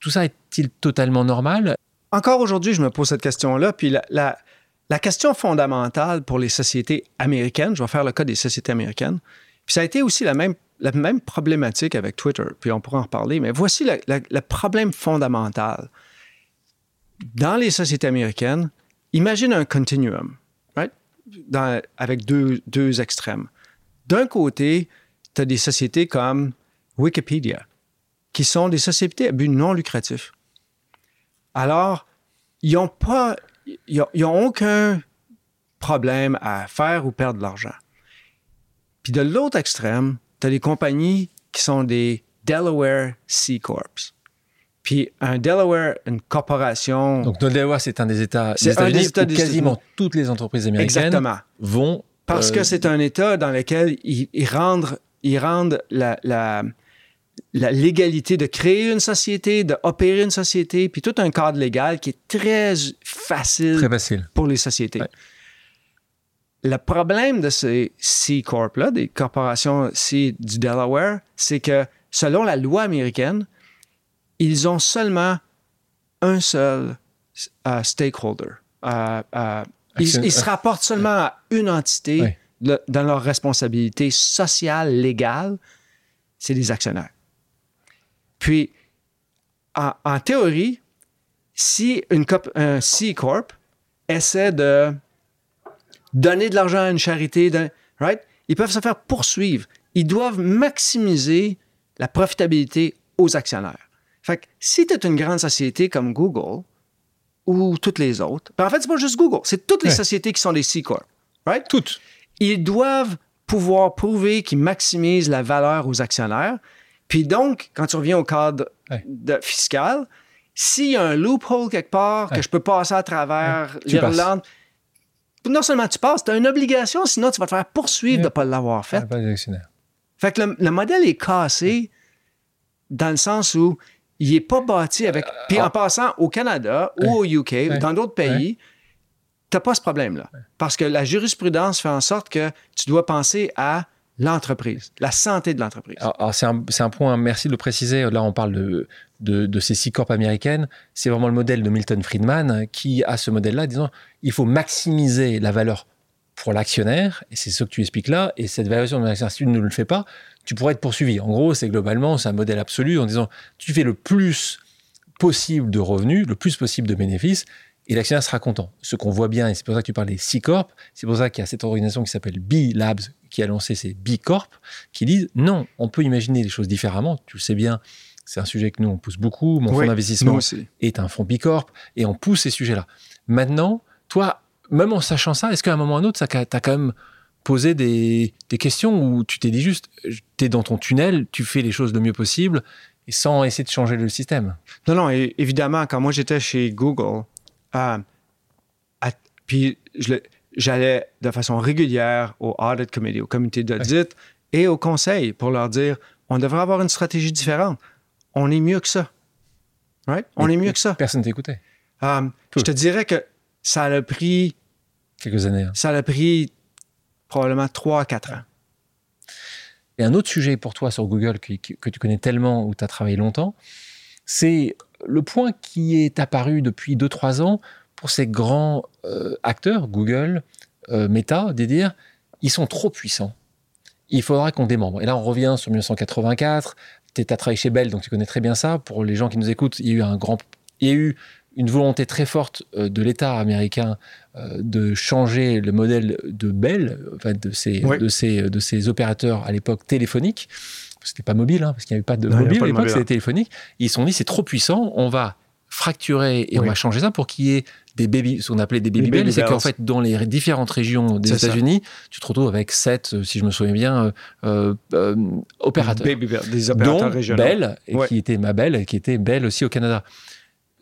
tout ça est-il totalement normal? Encore aujourd'hui, je me pose cette question-là. Puis la, la- la question fondamentale pour les sociétés américaines, je vais faire le cas des sociétés américaines, puis ça a été aussi la même, la même problématique avec Twitter, puis on pourra en reparler, mais voici le, problème fondamental. Dans les sociétés américaines, imagine un continuum, right? Avec deux, deux extrêmes. D'un côté, tu as des sociétés comme Wikipédia, qui sont des sociétés à but non lucratif. Alors, ils n'ont pas, ils aucun problème à faire ou perdre de l'argent. Puis de l'autre extrême, tu as des compagnies qui sont des Delaware C Corps. Puis un Delaware, une corporation. Donc, le Delaware, c'est un des États des C'est un des États où quasiment toutes les entreprises américaines exactement. vont. Parce euh, que c'est un État dans lequel ils, ils rendent, ils rendent la, la- la légalité de créer une société, d'opérer une société, puis tout un cadre légal qui est très facile Très facile. pour les sociétés. Ouais. Le problème de ces C Corp-là, des corporations C du Delaware, c'est que selon la loi américaine, ils ont seulement un seul euh, stakeholder. Euh, euh, ils, se rapportent seulement à une entité le- dans leur responsabilité sociale, légale, c'est les actionnaires. Puis, en, en théorie, si une un C Corp essaie de donner de l'argent à une charité, right? ils peuvent se faire poursuivre. Ils doivent maximiser la profitabilité aux actionnaires. Fait que si tu es une grande société comme Google ou toutes les autres, ben en fait, c'est pas juste Google, c'est toutes les Ouais. sociétés qui sont des C Corp, right? Toutes. ils doivent pouvoir prouver qu'ils maximisent la valeur aux actionnaires. Puis donc, quand tu reviens au cadre Ouais. de- fiscal, s'il y a un loophole quelque part Ouais. que je peux passer à travers l'Irlande, non seulement tu passes, tu as une obligation, sinon tu vas te faire poursuivre de ne pas l'avoir fait. Ah. Fait que le, le modèle est cassé dans le sens où il n'est pas bâti avec. Puis en passant au Canada ou au UK, Euh, dans d'autres pays, tu n'as pas ce problème-là. Parce que la jurisprudence fait en sorte que tu dois penser à l'entreprise, la santé de l'entreprise. C'est un, un point, merci de le préciser. Là, on parle de, de, ces six corps américaines. C'est vraiment le modèle de Milton Friedman qui a ce modèle-là, disant il faut maximiser la valeur pour l'actionnaire, et c'est ce que tu expliques là, et cette valorisation de l'actionnaire, si tu ne le fais pas, tu pourrais être poursuivi. En gros, c'est globalement, c'est un modèle absolu en disant tu fais le plus possible de revenus, le plus possible de bénéfices, et l'actionnaire sera content. Ce qu'on voit bien, et c'est pour ça que tu parles des C Corp, c'est pour ça qu'il y a cette organisation qui s'appelle B Labs qui a lancé ces B Corp, qui disent non, on peut imaginer les choses différemment. Tu le sais bien, c'est un sujet que nous on pousse beaucoup. Mon fonds Oui, d'investissement nous aussi. est un fonds B Corp et on pousse ces sujets-là. Maintenant, toi, même en sachant ça, est-ce qu'à un moment ou à un autre, ça t'a quand même posé des, des questions où tu t'es dit juste, tu es dans ton tunnel, tu fais les choses le mieux possible et sans essayer de changer le système? Non, non, évidemment, quand moi j'étais chez Google, euh, à- puis je le- j'allais de façon régulière au Audit Committee, au comité d'audit et au conseil pour leur dire on devrait avoir une stratégie différente. On est mieux que ça. Right? On Mais est mieux que ça. Personne t'écoutait. Euh, je te dirais que ça a pris, Quelques années. hein. ça a pris probablement 3 à 4 ans. Et un autre sujet pour toi sur Google que, que- que tu connais tellement, où tu as travaillé longtemps, c'est le point qui est apparu depuis 2-3 ans pour ces grands euh, acteurs, Google, euh, Meta, de dire ils sont trop puissants. Il faudra qu'on démembre. Et là, on revient sur 1984. Tu as travaillé chez Bell, donc tu connais très bien ça. Pour les gens qui nous écoutent, il y a eu, un grand, il y a eu une volonté très forte euh, de l'État américain de changer le modèle de Bell, enfin, de, Oui. de, ces, de ces opérateurs à l'époque téléphoniques, c'était pas mobile, hein, parce qu'il n'y avait pas de mobile à l'époque, c'était téléphonique. Ils se sont dit, c'est trop puissant, on va fracturer et on va changer ça pour qu'il y ait des baby, ce qu'on appelait des baby, bells. C'est qu'en fait, dans les différentes régions des États-Unis, tu te retrouves avec sept, si je me souviens bien, euh, euh, opérateurs. Baby des opérateurs dont régionaux. Bell, qui était ma Bell, et qui était Bell aussi au Canada.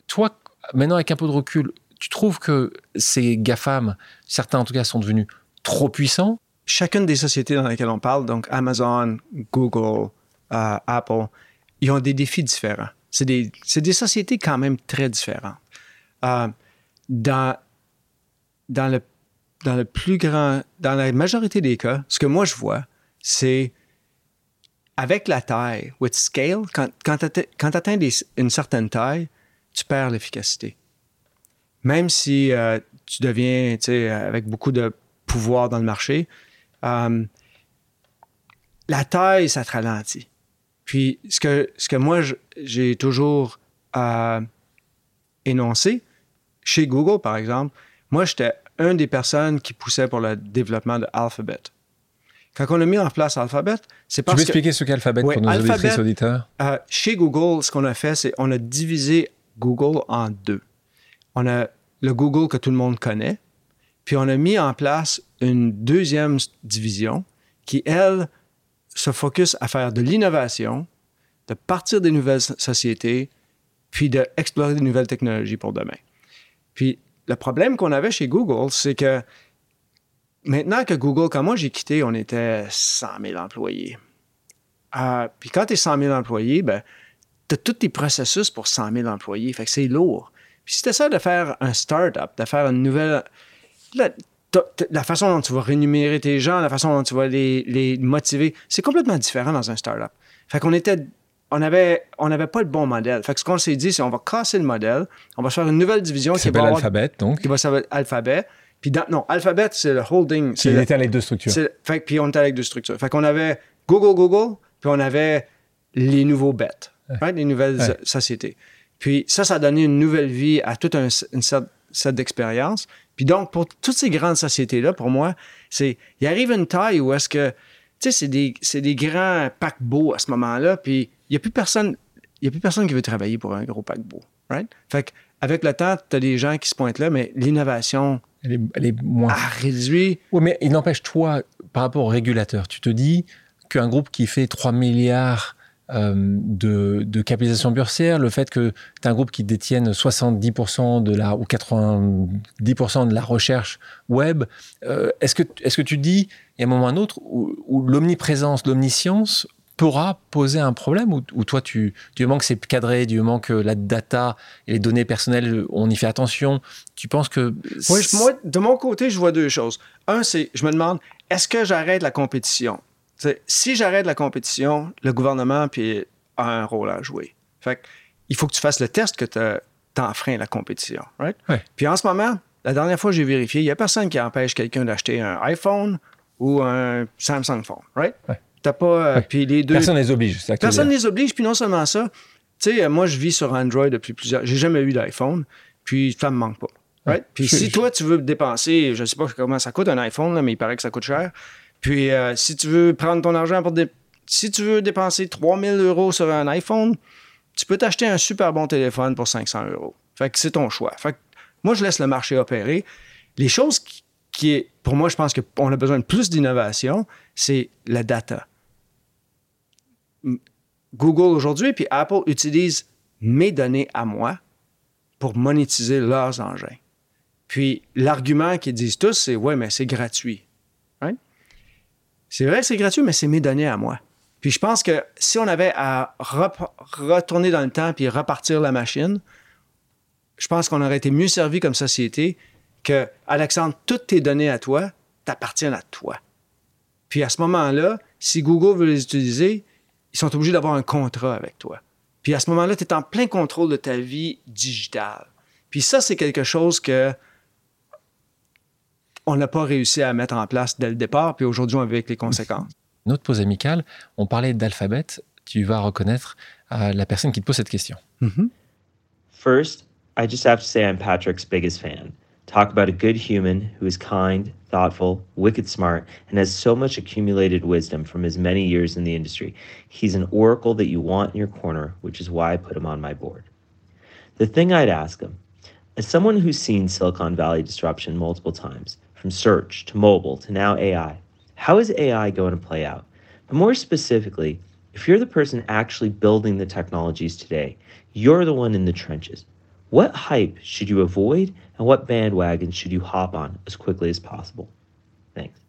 Toi, maintenant, avec un peu de recul, tu trouves que ces GAFAM, certains en tout cas, sont devenus trop puissants? Chacune des sociétés dans lesquelles on parle, donc Amazon, Google, euh, Apple, ils ont des défis différents. C'est des, des, sociétés quand même très différentes. Euh, dans, dans, le, dans le plus grand, dans la majorité des cas, ce que moi je vois, c'est avec la taille, with scale, quand, quand tu atteins une certaine taille, tu perds l'efficacité. Même si euh, tu deviens, tu sais, avec beaucoup de pouvoir dans le marché, euh, la taille, ça te ralentit. Puis, ce que, ce que moi, j'ai toujours euh, énoncé, chez Google, par exemple, moi, j'étais une des personnes qui poussait pour le développement de Alphabet. Quand on a mis en place Alphabet, c'est parce que... Tu peux expliquer ce qu'est Alphabet pour nos Alphabet, auditeurs? Euh, chez Google, ce qu'on a fait, c'est on a divisé Google en deux. On a le Google que tout le monde connaît, puis on a mis en place une deuxième division qui, elle, se focus à faire de l'innovation, de partir des nouvelles sociétés, puis d'explorer de nouvelles technologies pour demain. Puis le problème qu'on avait chez Google, c'est que maintenant que Google, quand moi j'ai quitté, on était 100 000 employés. Euh, puis quand tu es 100 000 employés, ben, tu as tous tes processus pour 100 000 employés. Fait que c'est lourd. Puis si tu essaies de faire un start-up, de faire une nouvelle la, façon dont tu vas rémunérer tes gens, la façon dont tu vas les, motiver, c'est complètement différent dans un startup. Fait qu'on était, on avait, on n'avait pas le bon modèle. Fait que ce qu'on s'est dit, c'est on va casser le modèle, on va faire une nouvelle division qui, va Alphabet, donc. Qui va s'appeler Alphabet. Puis non, Alphabet, c'est le holding. Qui était avec deux structures. Fait, puis on était avec deux structures. Fait qu'on avait Google, Google, puis on avait les nouveaux bêtes, les nouvelles sociétés. Puis ça, ça a donné une nouvelle vie à toute un, une set d'expérience. Puis donc, pour toutes ces grandes sociétés-là, pour moi, c'est. Il arrive une taille où est-ce que. Tu sais, c'est des, des, grands paquebots à ce moment-là, puis il n'y a plus personne. Il a plus personne qui veut travailler pour un gros paquebot. Right? Fait qu'avec le temps, tu as des gens qui se pointent là, mais l'innovation. Elle est, elle est moins. A réduit. Oui, mais il n'empêche, toi, par rapport au régulateur, tu te dis qu'un groupe qui fait 3 milliards euh, de, capitalisation boursière, le fait que tu as un groupe qui détienne 70% de la, ou 90% de la recherche web, euh, est-ce que, est que tu dis, il y a un moment ou un autre, où, l'omniprésence, l'omniscience pourra poser un problème ou, toi, tu, du moment que c'est cadré, du moment que la data et les données personnelles, on y fait attention, tu penses que... moi, de mon côté, je vois deux choses. Un, c'est, je me demande, est-ce que j'arrête la compétition? si j'arrête la compétition, le gouvernement puis, a un rôle à jouer. Fait il faut que tu fasses le test que tu enfreins la compétition. Right? Puis en ce moment, la dernière fois que j'ai vérifié, il n'y a personne qui empêche quelqu'un d'acheter un iPhone ou un Samsung Phone. Right? T'as pas. Euh, puis les deux. Personne ne les oblige. Personne ne les oblige. Puis non seulement ça, tu sais, moi, je vis sur Android depuis plusieurs. J'ai jamais eu d'iPhone. Puis ça me manque pas. Right? Puis si toi, tu veux dépenser, je sais pas comment ça coûte un iPhone, mais il paraît que ça coûte cher. Puis, euh, si tu veux prendre ton argent pour... Si tu veux dépenser 3000 euros sur un iPhone, tu peux t'acheter un super bon téléphone pour 500 euros. Fait que c'est ton choix. Fait que moi, je laisse le marché opérer. Les choses qui, est... Pour moi, je pense qu'on a besoin de plus d'innovation, c'est la data. Google aujourd'hui, puis Apple utilisent mes données à moi pour monétiser leurs engins. Puis l'argument qu'ils disent tous, c'est ouais, mais c'est gratuit. C'est vrai c'est gratuit, mais c'est mes données à moi. Puis je pense que si on avait à retourner dans le temps puis repartir la machine, je pense qu'on aurait été mieux servi comme société que, Alexandre, toutes tes données à toi t'appartiennent à toi. Puis à ce moment-là, si Google veut les utiliser, ils sont obligés d'avoir un contrat avec toi. Puis à ce moment-là, tu es en plein contrôle de ta vie digitale. Puis ça, c'est quelque chose que on n'a pas réussi à mettre en place dès le départ, puis aujourd'hui, on vit avec les conséquences. Notre pause amicale, on parlait d'alphabet. Tu vas reconnaître euh, la personne qui te pose cette question. Mm-hmm. First, I just have to say I'm Patrick's biggest fan. Talk about a good human who is kind, thoughtful, wicked smart, and has so much accumulated wisdom from his many years in the industry. He's an oracle that you want in your corner, which is why I put him on my board. The thing I'd ask him, as someone who's seen Silicon Valley disruption multiple times, from search to mobile to now AI, how is AI going to play out? But more specifically, if you're the person actually building the technologies today, you're the one in the trenches. What hype should you avoid and what bandwagon should you hop on as quickly as possible? Thanks.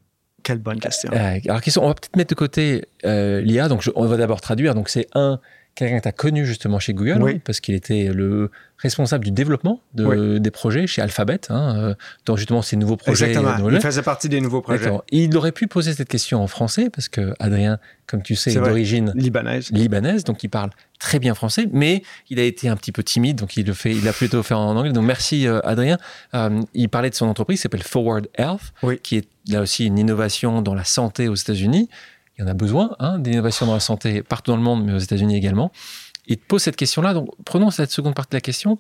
Quelle bonne question. Euh, alors, question, on va peut-être mettre de côté euh, l'IA. Donc, je- on va d'abord traduire. Donc, c'est un, quelqu'un que tu as connu justement chez Google, Oui. hein, parce qu'il était le responsable du développement de- Oui. des projets chez Alphabet, hein, euh, dans justement ces nouveaux projets. Exactement. euh, Il faisait partie des nouveaux projets. Il aurait pu poser cette question en français, parce que Adrien, comme tu sais, est d'origine Libanaise. libanaise, donc il parle très bien français, mais il a été un petit peu timide, donc il le fait, il a plutôt fait en anglais. Donc merci euh, Adrien. Euh, il parlait de son entreprise, qui s'appelle Forward Health, Oui. qui est là aussi une innovation dans la santé aux États-Unis. Il y en a besoin, hein, d'innovation dans la santé partout dans le monde, mais aux États-Unis également. Il te pose cette question-là. Donc prenons cette seconde partie de la question.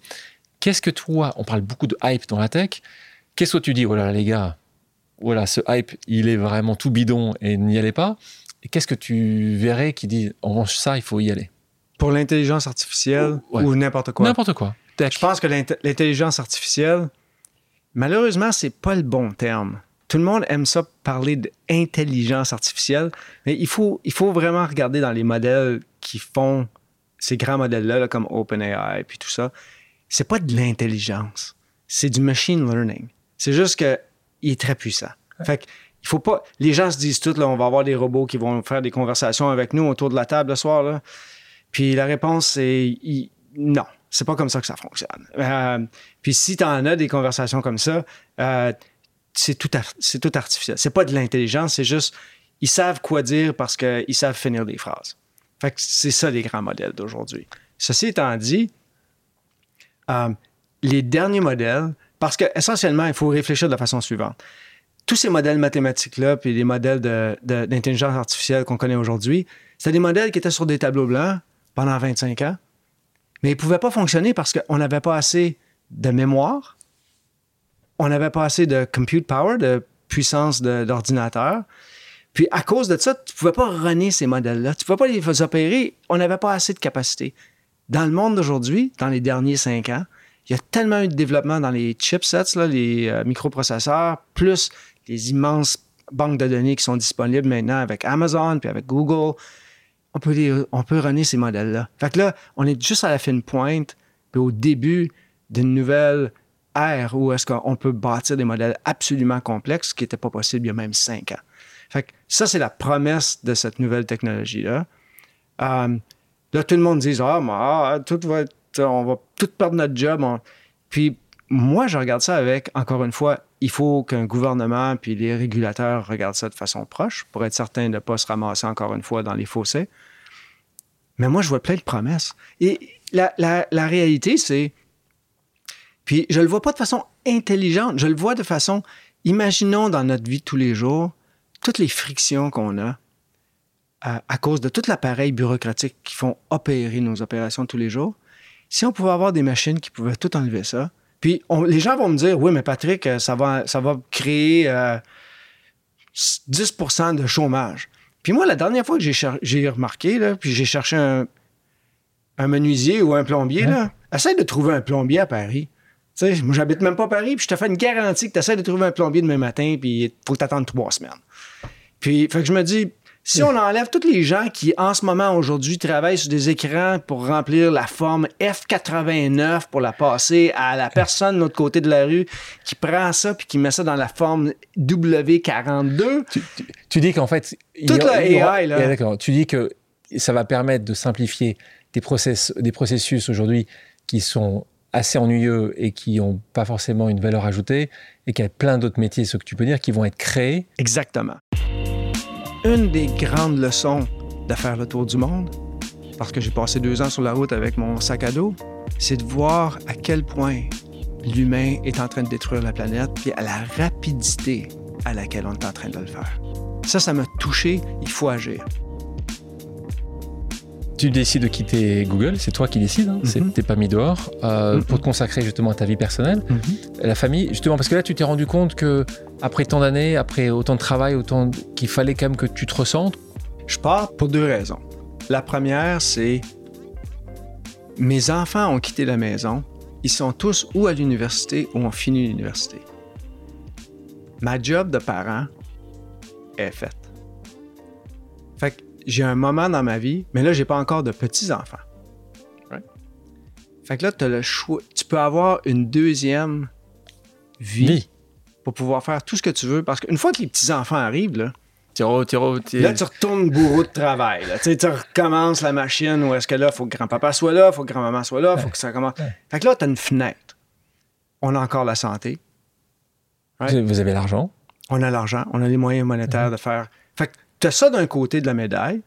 Qu'est-ce que toi, on parle beaucoup de hype dans la tech. Qu'est-ce que tu dis, voilà les gars, voilà ce hype, il est vraiment tout bidon et n'y allez pas. Et qu'est-ce que tu verrais qui dit, en revanche, ça, il faut y aller? Pour l'intelligence artificielle Ouais. ou n'importe quoi? N'importe quoi. Tech. Je pense que l'int- l'intelligence artificielle, malheureusement, c'est pas le bon terme. Tout le monde aime ça parler d'intelligence artificielle, mais il faut, il faut vraiment regarder dans les modèles qui font ces grands modèles-là, là, comme OpenAI puis tout ça. C'est pas de l'intelligence, c'est du machine learning. C'est juste que il est très puissant. Fait que, il faut pas. Les gens se disent tout, là, on va avoir des robots qui vont faire des conversations avec nous autour de la table le soir. Là. Puis la réponse, c'est il- non. C'est pas comme ça que ça fonctionne. Euh, puis si tu en as des conversations comme ça, euh, c'est tout, c'est tout artificiel. C'est pas de l'intelligence, c'est juste ils savent quoi dire parce qu'ils savent finir des phrases. Fait c'est ça les grands modèles d'aujourd'hui. Ceci étant dit, euh, les derniers modèles, parce que essentiellement, il faut réfléchir de la façon suivante. Tous ces modèles mathématiques-là, puis les modèles de- de- d'intelligence artificielle qu'on connaît aujourd'hui, c'était des modèles qui étaient sur des tableaux blancs pendant 25 ans, mais ils ne pouvaient pas fonctionner parce qu'on n'avait pas assez de mémoire, on n'avait pas assez de compute power, de puissance d'ordinateur. Puis à cause de ça, tu ne pouvais pas runner ces modèles-là. Tu ne pouvais pas les opérer. On n'avait pas assez de capacité. Dans le monde d'aujourd'hui, dans les derniers cinq ans, il y a tellement eu de développement dans les chipsets, les euh, microprocesseurs, plus les immenses banques de données qui sont disponibles maintenant avec Amazon puis avec Google. On peut, les- runner ces modèles-là. Fait que là, on est juste à la fine pointe, puis au début d'une nouvelle ère où est-ce qu'on peut bâtir des modèles absolument complexes, qui n'était pas possible il y a même cinq ans. Fait ça, c'est la promesse de cette nouvelle technologie-là. Euh, là, tout le monde dit Ah, ah, tout va on va tout perdre notre job. Puis moi, je regarde ça avec, encore une fois, il faut qu'un gouvernement puis les régulateurs regardent ça de façon proche pour être certain de ne pas se ramasser encore une fois dans les fossés. Mais moi, je vois plein de promesses. Et la réalité, c'est. Puis je le vois pas de façon intelligente, je le vois de façon. Imaginons dans notre vie de tous les jours toutes les frictions qu'on a à, à cause de tout l'appareil bureaucratique qui font opérer nos opérations tous les jours. Si on pouvait avoir des machines qui pouvaient tout enlever ça, puis on- les gens vont me dire, oui, mais Patrick, euh, ça va, ça va créer euh, 10% de chômage. Puis moi, la dernière fois que j'ai, j'ai remarqué, là, puis j'ai cherché un, un menuisier ou un plombier, là, essaye de trouver un plombier à Paris. Sais, moi, j'habite même pas à Paris, puis je te fais une garantie que tu essaies de trouver un plombier demain matin, puis il faut que tu attendes trois semaines. Puis, fait que je me dis, si on enlève tous les gens qui, en ce moment, aujourd'hui, travaillent sur des écrans pour remplir la forme F89 pour la passer à la personne de l'autre côté de la rue qui prend ça puis qui met ça dans la forme W42, Tu, tu- tu dis qu'en fait. Toute a- la il y aura- AI, là. D'accord. Tu dis que ça va permettre de simplifier des, process, des processus aujourd'hui qui sont assez ennuyeux et qui n'ont pas forcément une valeur ajoutée et qu'il y a plein d'autres métiers, ce que tu peux dire, qui vont être créés. Exactement. Une des grandes leçons de faire le tour du monde, parce que j'ai passé deux ans sur la route avec mon sac à dos, c'est de voir à quel point l'humain est en train de détruire la planète, puis à la rapidité à laquelle on est en train de le faire. Ça, ça m'a touché, il faut agir. Tu décides de quitter Google, c'est toi qui décides, hein. Mhm. t'es pas mis dehors, euh, Mhm. pour te consacrer justement à ta vie personnelle, Mhm. la famille, justement, parce que là tu t'es rendu compte que après tant d'années, après autant de travail, autant qu'il fallait quand même que tu te ressentes? Je pars pour deux raisons. La première, c'est mes enfants ont quitté la maison. Ils sont tous ou à l'université ou ont fini l'université. Ma job de parent est faite. Fait que j'ai un moment dans ma vie, mais là, j'ai pas encore de petits-enfants. Right? Fait que là, tu as le choix. Tu peux avoir une deuxième vie, Vie. pour pouvoir faire tout ce que tu veux. Parce qu'une fois que les petits-enfants arrivent, là, Tiro, tiro, tiro. Là, tu retournes bourreau de travail. Là. Tu sais, tu recommences la machine où est-ce que là, il faut que grand-papa soit là, il faut que grand-maman soit là, il faut que ça commence. Fait que là, tu as une fenêtre. On a encore la santé, Vous vous avez l'argent? on a l'argent, on a les moyens monétaires de faire. Tu as ça d'un côté de la médaille.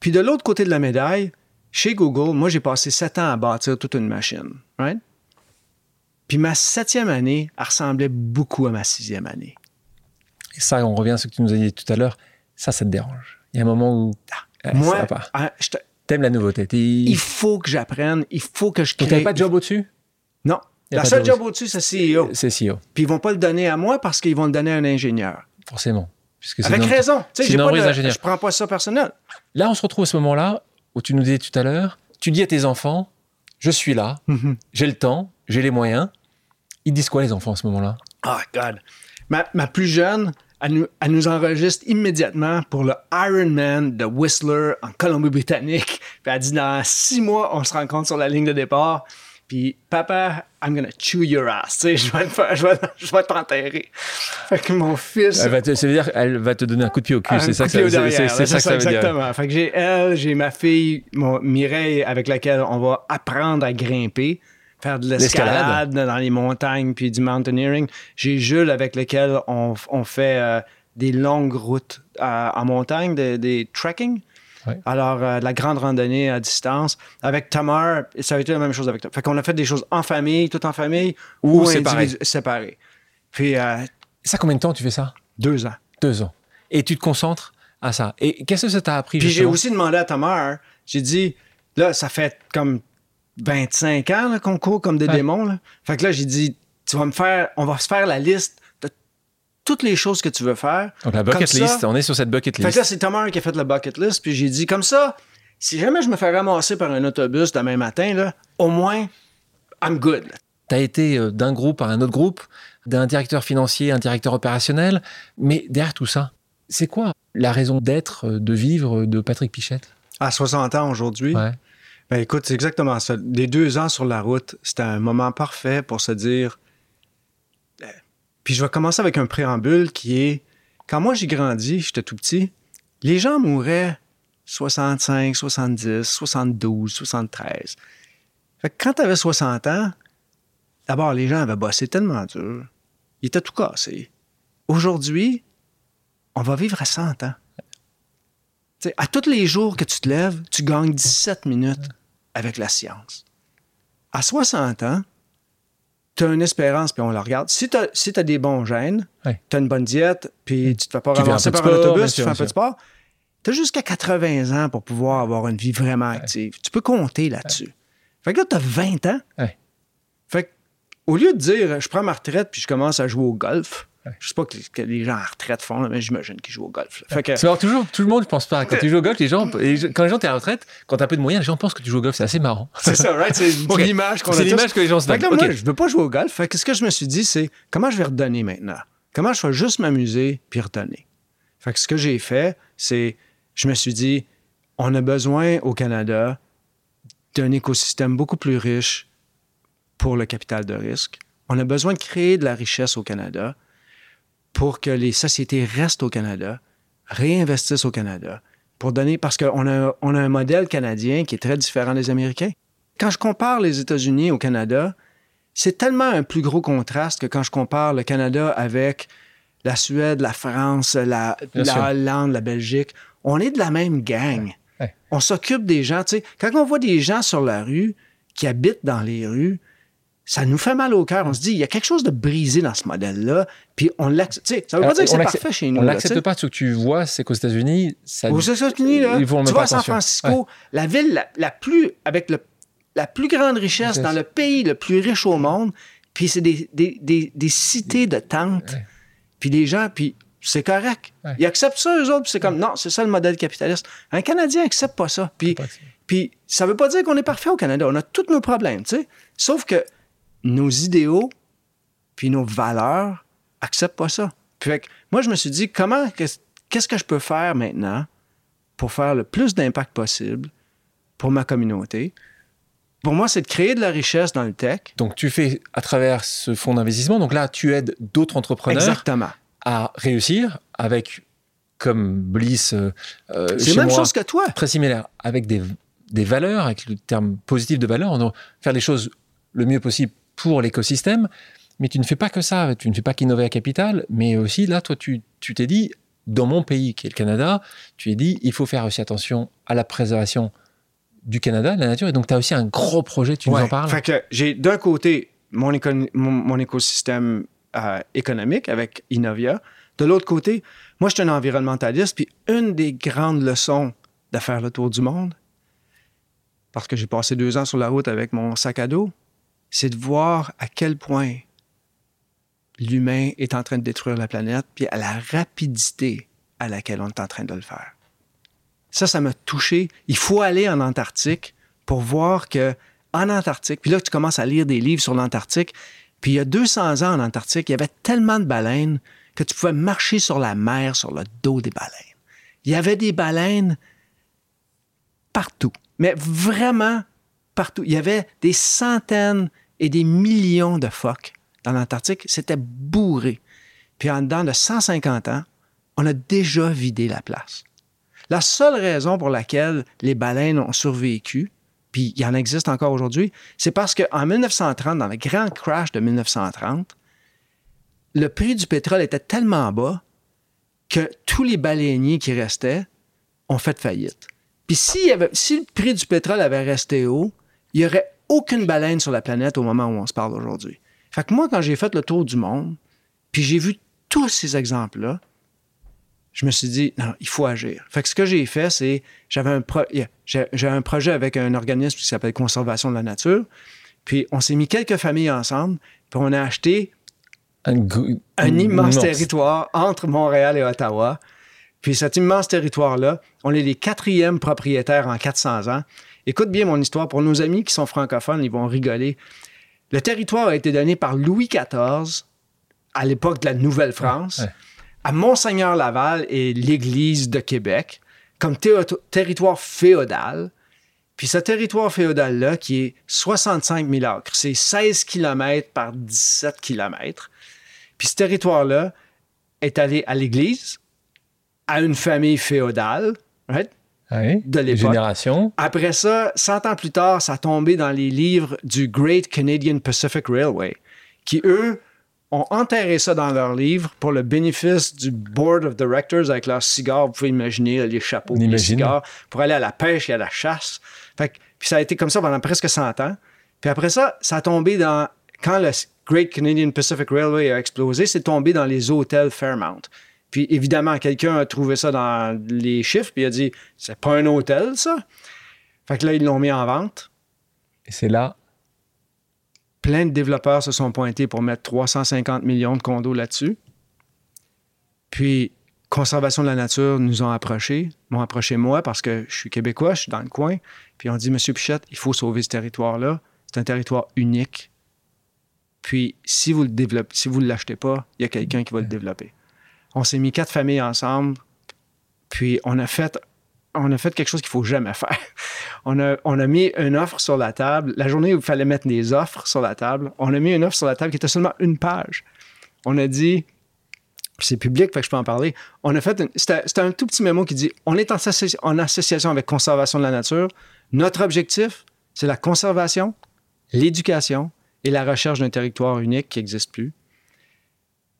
Puis de l'autre côté de la médaille, chez Google, moi, j'ai passé sept ans à bâtir toute une machine. Right? Puis ma septième année, elle ressemblait beaucoup à ma sixième année. Et ça, on revient à ce que tu nous as dit tout à l'heure. Ça, ça te dérange. Il y a un moment où eh, ça moi, va pas. ah, T'aimes la nouveauté. Il faut que j'apprenne, il faut que je crée. t'avais pas de job au-dessus? Non. La seule job au-dessus, c'est CEO. C'est CEO, Puis ils vont pas le donner à moi parce qu'ils vont le donner à un ingénieur. forcément. Puisque Avec raison. Tu sais, j'ai pas de-. Je prends pas ça personnel. Là, on se retrouve à ce moment-là où tu nous disais tout à l'heure, tu dis à tes enfants, je suis là, j'ai le temps, j'ai les moyens. Ils disent quoi les enfants à ce moment-là? Oh, God. Ma, ma plus jeune, elle nous, elle nous enregistre immédiatement pour le Ironman de Whistler en Colombie-Britannique. Puis elle dit dans six mois, on se rencontre sur la ligne de départ. Puis papa, I'm gonna chew your ass. Tu sais, je vais te faire- je vais, je vais t'enterrer. Fait que mon fils. elle va te, Ça veut dire qu'elle va te donner un coup de pied au cul. C'est ça, que ça, c'est- c'est ça que ça veut dire. Exactement. Fait que j'ai elle, j'ai ma fille, mon, Mireille, avec laquelle on va apprendre à grimper, faire de l'escalade dans les montagnes puis du mountaineering. J'ai Jules avec lequel on, on fait euh, des longues routes euh, en montagne, des, des trekking. Ouais. Alors, euh, de la grande randonnée à distance. Avec Tamar, ça a été la même chose avec toi. Fait qu'on a fait des choses en famille, tout en famille, Ou ou, séparés. Puis, euh, Ça, combien de temps tu fais ça? deux ans. Deux ans. Et tu te concentres à ça. Et qu'est-ce que ça t'a appris Puis j'ai aussi demandé à Tamar, j'ai dit, là, ça fait comme 25 ans qu'on court comme des Ouais. démons. Là. Fait que là, j'ai dit, tu vas me faire, on va se faire la liste toutes les choses que tu veux faire. Donc la bucket ça- list, on est sur cette bucket Fait que list. là, c'est Tamar qui a fait la bucket list, puis j'ai dit, comme ça, si jamais je me fais ramasser par un autobus demain matin, là, au moins, I'm good. Tu as été euh, d'un groupe à un autre groupe, d'un directeur financier à un directeur opérationnel. Mais derrière tout ça, c'est quoi la raison d'être, euh, de vivre de Patrick Pichette? À 60 ans aujourd'hui, Ouais. Ben écoute, c'est exactement ça. Les deux ans sur la route, c'était un moment parfait pour se dire. Puis je vais commencer avec un préambule qui est quand moi j'ai grandi, j'étais tout petit, les gens mouraient 65, 70, 72, 73. Fait que quand tu avais 60 ans, d'abord les gens avaient bossé tellement dur, ils étaient tout cassés. Aujourd'hui, on va vivre à 100 ans. À tous les jours que tu te lèves, tu gagnes 17 minutes avec la science. À 60 ans, tu as une espérance, puis on la regarde. Si tu as, si t'as des bons gènes, Ouais. tu as une bonne diète, puis tu te fais pas ramasser par un autobus, tu fais un peu de sport, tu as jusqu'à 80 ans pour pouvoir avoir une vie vraiment active. Tu peux compter là-dessus. Fait que là, tu as 20 ans. Fait que, au lieu de dire, je prends ma retraite, puis je commence à jouer au golf, je sais pas que, que les gens en retraite font, là, mais j'imagine qu'ils jouent au golf. là. Fait que, C'est alors toujours, tout le monde ne pense pas. Quand tu joues au golf, les gens, quand les gens t'es à la retraite, quand t'as un peu de moyens, les gens pensent que tu joues au golf. C'est assez marrant. C'est ça, right? C'est [laughs] Ok. l'image qu'on a C'est l'image que les gens se Fait que là, donnent. moi, Ok. je veux pas jouer au golf. Fait que ce que je me suis dit, c'est comment je vais redonner maintenant? Comment je vais juste m'amuser puis redonner? Fait que ce que j'ai fait, c'est je me suis dit, on a besoin au Canada d'un écosystème beaucoup plus riche pour le capital de risque. On a besoin de créer de la richesse au Canada pour que les sociétés restent au Canada, réinvestissent au Canada, pour donner, parce qu'on a, on a un modèle canadien qui est très différent des Américains. Quand je compare les États-Unis au Canada, c'est tellement un plus gros contraste que quand je compare le Canada avec la Suède, la France, la. Hollande, la Belgique. On est de la même gang. Ouais. On s'occupe des gens. Quand on voit des gens sur la rue qui habitent dans les rues, ça nous fait mal au cœur. On se dit, il y a quelque chose de brisé dans ce modèle-là, puis on l'accepte. Ça veut pas dire que c'est parfait chez nous. On l'accepte pas. Ce que tu vois, c'est qu'aux États-Unis, ça. Aux États-Unis, là, ils vont tu vois, San. Francisco, la ville la, la plus, avec le- la plus grande richesse dans le pays le plus riche au monde, puis c'est des, des, des, des cités de tentes, Ouais. puis les gens, puis c'est correct. Ouais. Ils acceptent ça, eux autres, puis c'est comme, non, c'est ça le modèle capitaliste. Un Canadien n'accepte pas ça. Puis, puis ça veut pas dire qu'on est parfait au Canada. On a tous nos problèmes, tu sais. Sauf que nos idéaux, puis nos valeurs acceptent pas ça. Puis fait que moi, je me suis dit, comment, qu'est- qu'est-ce que je peux faire maintenant pour faire le plus d'impact possible pour ma communauté? Pour moi, c'est de créer de la richesse dans le tech. Donc, tu fais à travers ce fonds d'investissement. Donc là, tu aides d'autres entrepreneurs Exactement. à réussir avec, comme Bliss, euh, euh, C'est la même moi, chose que toi. très similaire, avec des, des valeurs, avec le terme positif de valeur, on doit faire les choses le mieux possible pour l'écosystème. Mais tu ne fais pas que ça, tu ne fais pas qu'innover à capital, mais aussi là, toi, tu t'es dit, dans mon pays qui est le Canada, tu t'es dit, il faut faire aussi attention à la préservation du Canada, de la nature, et donc tu as aussi un gros projet, tu nous en parles Fait que j'ai d'un côté mon, éco- mon, mon écosystème euh, économique avec Innovia. De l'autre côté, moi, je suis un environnementaliste. Puis une des grandes leçons de faire le tour du monde, parce que j'ai passé deux ans sur la route avec mon sac à dos, c'est de voir à quel point l'humain est en train de détruire la planète, puis à la rapidité à laquelle on est en train de le faire. Ça, ça m'a touché. Il faut aller en Antarctique pour voir que en Antarctique, puis là, tu commences à lire des livres sur l'Antarctique, puis il y a 200 ans en Antarctique, il y avait tellement de baleines que tu pouvais marcher sur la mer sur le dos des baleines. Il y avait des baleines partout, mais vraiment partout. Il y avait des centaines et des millions de phoques dans l'Antarctique. C'était bourré. Puis en dedans de 150 ans, on a déjà vidé la place. La seule raison pour laquelle les baleines ont survécu, puis il y en existe encore aujourd'hui, c'est parce qu'en 1930, dans le grand crash de 1930, le prix du pétrole était tellement bas que tous les baleiniers qui restaient ont fait faillite. Puis y si le prix du pétrole avait resté haut, il n'y aurait aucune baleine sur la planète au moment où on se parle aujourd'hui. Fait que moi, quand j'ai fait le tour du monde, puis j'ai vu tous ces exemples-là, je me suis dit, non, il faut agir. Fait que ce que j'ai fait, c'est, j'avais un, pro- un projet avec un organisme qui s'appelle Conservation de la nature, puis on s'est mis quelques familles ensemble, puis on a acheté Un, un immense territoire entre Montréal et Ottawa. Puis cet immense territoire-là, on est les quatrièmes propriétaires en 400 ans. Écoute bien mon histoire. Pour nos amis qui sont francophones, ils vont rigoler. Le territoire a été donné par Louis XIV à l'époque de la Nouvelle-France Ouais. à Monseigneur Laval et l'Église de Québec comme territoire féodal. Puis ce territoire féodal-là, qui est 65 000 acres, c'est 16 km par 17 km. Puis ce territoire-là est allé à l'Église, à une famille féodale, right? Oui, de l'époque. Après ça, 100 ans plus tard, ça a tombé dans les livres du Great Canadian Pacific Railway, qui, eux, ont enterré ça dans leurs livres pour le bénéfice du Board of Directors avec leurs cigares. Vous pouvez imaginer les chapeaux, les cigares, pour aller à la pêche et à la chasse. Fait que- puis ça a été comme ça pendant presque 100 ans. Puis après ça, ça a tombé dans... Quand le Great Canadian Pacific Railway a explosé, c'est tombé dans les hôtels Fairmount. Puis évidemment, quelqu'un a trouvé ça dans les chiffres, puis il a dit c'est pas un hôtel, ça. Fait que là, ils l'ont mis en vente. Et c'est là. Plein de développeurs se sont pointés pour mettre 350 millions de condos là-dessus. Puis, Conservation de la nature nous ont approchés, m'ont approché moi parce que je suis québécois, je suis dans le coin. Puis on dit, Monsieur Pichette, il faut sauver ce territoire-là. C'est un territoire unique. Puis, si vous le développez, si vous ne l'achetez pas, il y a quelqu'un qui va le développer. On s'est mis quatre familles ensemble, puis on a fait, quelque chose qu'il ne faut jamais faire. [laughs] On a, mis une offre sur la table. La journée où il fallait mettre des offres sur la table, on a mis une offre sur la table qui était seulement une page. On a dit, c'est public, fait que je peux en parler. On a fait, c'était un tout petit mémo qui dit, on est en, en association avec Conservation de la nature. Notre objectif, c'est la conservation, l'éducation et la recherche d'un territoire unique qui n'existe plus.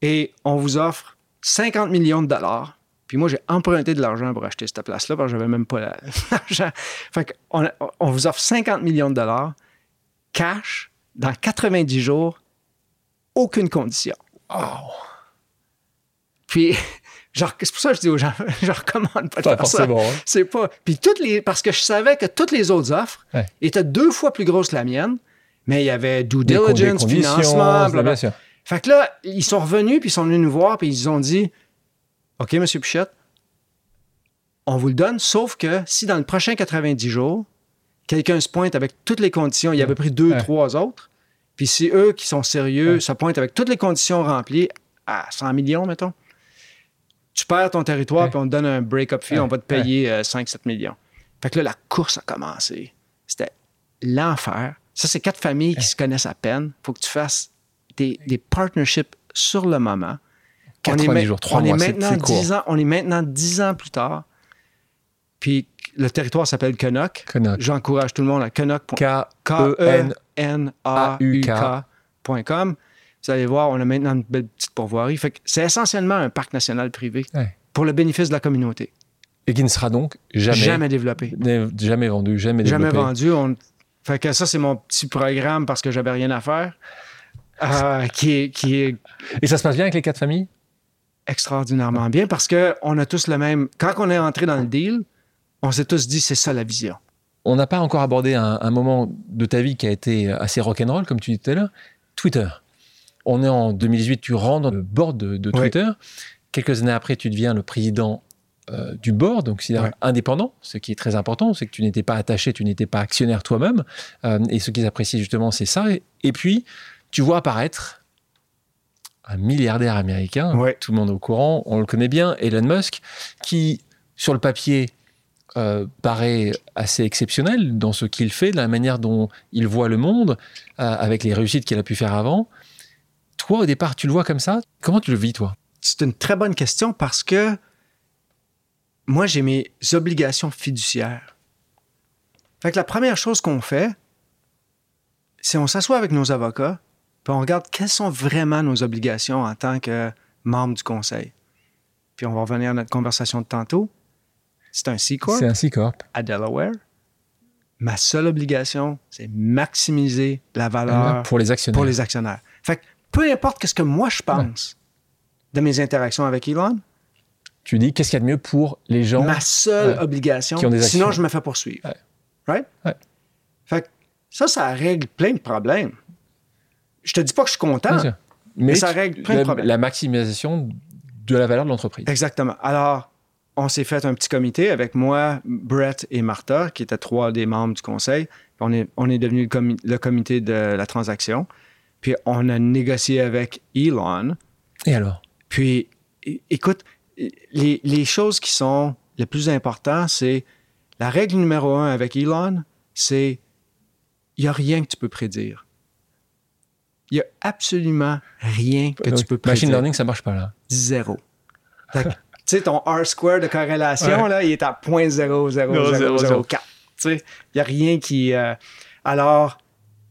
Et on vous offre 50 millions de dollars. Puis moi, j'ai emprunté de l'argent pour acheter cette place-là parce que j'avais même pas la- [laughs] l'argent. Fait qu'on on vous offre 50 millions de dollars cash dans 90 jours, aucune condition. Puis, [laughs] genre, c'est pour ça que je dis aux gens, [laughs] je recommande pas de faire ça. forcément. hein. C'est pas. Puis toutes les. Parce que je savais que toutes les autres offres Ouais. étaient deux fois plus grosses que la mienne, mais il y avait due diligence, financement, blablabla. Fait que là, ils sont revenus, puis ils sont venus nous voir, puis ils ont dit OK, M. Pichette, on vous le donne, sauf que si dans le prochain 90 jours, quelqu'un se pointe avec toutes les conditions, il avait pris deux, Ouais. trois autres, puis si eux qui sont sérieux se pointent avec toutes les conditions remplies à 100 millions, mettons, tu perds ton territoire, puis on te donne un break-up fee, on va te payer euh, 5-7 millions. Fait que là, la course a commencé. C'était l'enfer. Ça, c'est quatre familles qui se connaissent à peine. faut que tu fasses des, des partnerships sur le moment. On est 90 ma- jours, trois on mois, est c'est- maintenant c'est court. 10 ans, on est maintenant 10 ans plus tard. Puis le territoire s'appelle Canuck. Canuck. J'encourage tout le monde à canuck.com. K-E-N. K-E-N-A-U-K.com. Vous allez voir, on a maintenant une belle petite pourvoirie. Fait c'est essentiellement un parc national privé Ouais. pour le bénéfice de la communauté. Et qui ne sera donc jamais, Jamais développé. jamais vendu, jamais Jamais développé. vendu. On... Fait que ça, c'est mon petit programme parce que j'avais rien à faire. Euh, qui, est, qui est Et ça se passe bien avec les quatre familles? Extraordinairement bien parce qu'on a tous le même. Quand on est entré dans le deal, on s'est tous dit c'est ça la vision. On n'a pas encore abordé un, un moment de ta vie qui a été assez rock'n'roll, comme tu disais tout à l'heure. Twitter. On est en 2018, tu rentres dans le board de, de Oui. Twitter. Quelques années après, tu deviens le président euh, du board, donc c'est Ouais. indépendant, ce qui est très important, c'est que tu n'étais pas attaché, tu n'étais pas actionnaire toi-même. Euh, et ce qu'ils apprécient justement, c'est ça. Et, et puis, tu vois apparaître un milliardaire américain, Ouais. tout le monde est au courant, on le connaît bien, Elon Musk, qui, sur le papier, euh, paraît assez exceptionnel dans ce qu'il fait, de la manière dont il voit le monde, euh, avec les réussites qu'il a pu faire avant. Toi, au départ, tu le vois comme ça? Comment tu le vis, toi? C'est une très bonne question parce que moi, j'ai mes obligations fiduciaires. Fait que la première chose qu'on fait, c'est on s'assoit avec nos avocats, puis on regarde quelles sont vraiment nos obligations en tant que membre du conseil. Puis on va revenir à notre conversation de tantôt. C'est un C-Corp C'est un C-Corp. à Delaware. Ma seule obligation, c'est maximiser la valeur pour les actionnaires. pour les actionnaires. Fait que peu importe ce que moi je pense de mes interactions avec Elon, Tu dis, qu'est-ce qu'il y a de mieux pour les gens ma seule ouais, obligation, qui ont des sinon je me fais poursuivre. Ouais. Right? Fait que ça, ça règle plein de problèmes. Je te dis pas que je suis content. Mais ça règle plein de la, problèmes. la maximisation de la valeur de l'entreprise. Exactement. Alors, on s'est fait un petit comité avec moi, Brett et Martha, qui étaient trois des membres du conseil. On est, on est devenu le, comi- le comité de la transaction. Puis on a négocié avec Elon. Et alors? Puis, écoute, les, les choses qui sont les plus importantes, c'est la règle numéro un avec Elon, c'est il n'y a rien que tu peux prédire. Il n'y a absolument rien que tu peux prédire. Machine learning, ça marche pas là. Zéro. [laughs] Tu sais, ton R-square de corrélation, Ouais. là, il est à 0.00004. Tu sais, il n'y a rien qui... euh, alors,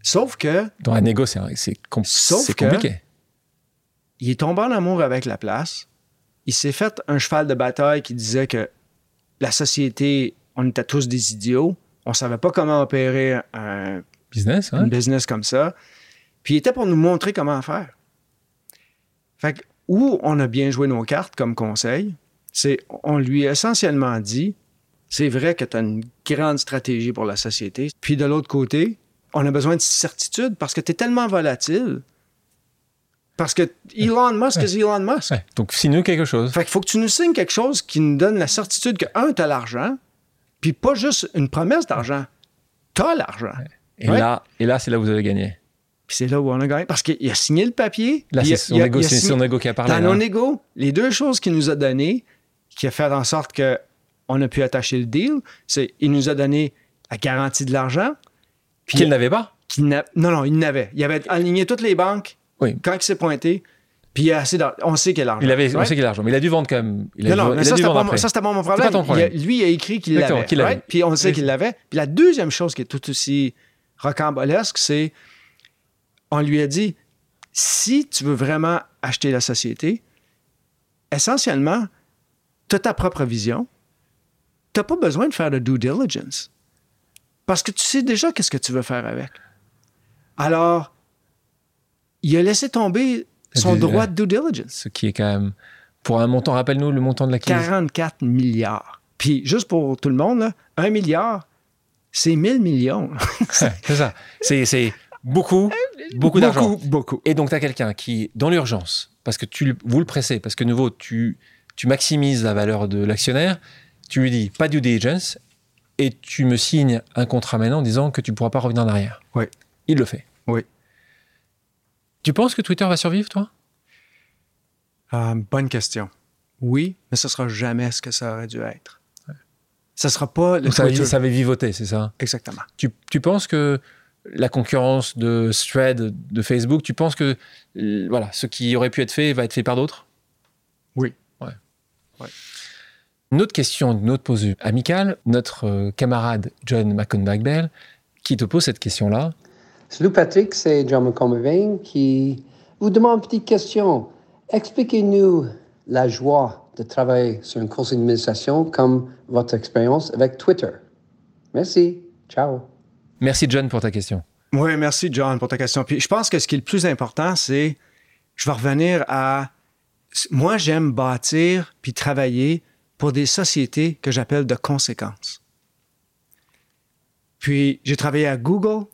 sauf que Dans la négo, c'est c'est com- Sauf c'est que- compliqué. il est tombé en amour avec la place. Il s'est fait un cheval de bataille qui disait que la société, on était tous des idiots. On savait pas comment opérer un, Business, hein une business comme ça. Puis il était pour nous montrer comment faire. Fait que, où on a bien joué nos cartes comme conseil, c'est on lui a essentiellement dit c'est vrai que tu as une grande stratégie pour la société. Puis de l'autre côté, on a besoin de certitude parce que tu es tellement volatile. Parce que Elon Musk Ouais. est Elon Musk. Ouais. Donc, signe-nous quelque chose. Fait qu'il faut que tu nous signes quelque chose qui nous donne la certitude que, un, tu as l'argent, puis pas juste une promesse d'argent. Tu as l'argent. Et Ouais. là, et là c'est là où vous avez gagné. Puis c'est là où on a gagné. Parce qu'il a signé le papier. Là, c'est son c'est négo qui a parlé. Dans là. nos négos, les deux choses qu'il nous a données, qui a fait en sorte que on a pu attacher le deal, c'est il nous a donné la garantie de l'argent. Puis Qu'il n'avait pas? qu'il n'a- non, non, il n'avait. Il avait aligné toutes les banques Oui. quand il s'est pointé. Puis il y a assez d'argent. On sait qu'il y a l'argent. Il avait, on sait qu'il a l'argent, mais il a dû vendre quand même. Il a, Non, dû- non, mais ça, c'était pas, mon- ça, c'était pas mon problème. pas ton problème. Il a- lui, il a écrit qu'il l'avait. qu'il l'avait. right? Puis on sait qu'il l'avait. Puis la deuxième chose qui est tout aussi rocambolesque, c'est on lui a dit si tu veux vraiment acheter la société, essentiellement, tu as ta propre vision. Tu n'as pas besoin de faire de due diligence. Parce que tu sais déjà qu'est-ce que tu veux faire avec. Alors, il a laissé tomber son Du- droit de due diligence. Ce qui est quand même. Pour un montant, rappelle-nous le montant de la crise. 44 milliards. Puis, juste pour tout le monde, là, un milliard, c'est 1000 millions. [laughs] C'est ça. C'est, c'est beaucoup, beaucoup d'argent. Beaucoup, beaucoup. Et donc, tu as quelqu'un qui, dans l'urgence, parce que tu, vous le pressez, parce que, nouveau, tu, tu maximises la valeur de l'actionnaire, tu lui dis pas due diligence, et tu me signes un contrat maintenant en disant que tu ne pourras pas revenir en arrière. Oui. Il le fait. Oui. Tu penses que Twitter va survivre, toi? Euh, bonne question. Oui, mais ce sera jamais ce que ça aurait dû être. Ça sera pas le Donc, ça, Twitter. ça avait vivoté, c'est ça? Exactement. tu, tu penses que la concurrence de Thread, de Facebook, tu penses que euh, voilà, ce qui aurait pu être fait va être fait par d'autres? Oui. Ouais. Ouais. Une autre question, une autre pause amicale. Notre euh, camarade John McConbach-Bell qui te pose cette question-là. Salut Patrick, c'est John McCormick qui vous demande une petite question. Expliquez-nous la joie de travailler sur un conseil d'administration comme votre expérience avec Twitter. Merci. Ciao. Merci John pour ta question. Oui, merci John pour ta question. Puis je pense que ce qui est le plus important, c'est, je vais revenir à, moi j'aime bâtir puis travailler pour des sociétés que j'appelle de conséquences. Puis j'ai travaillé à Google.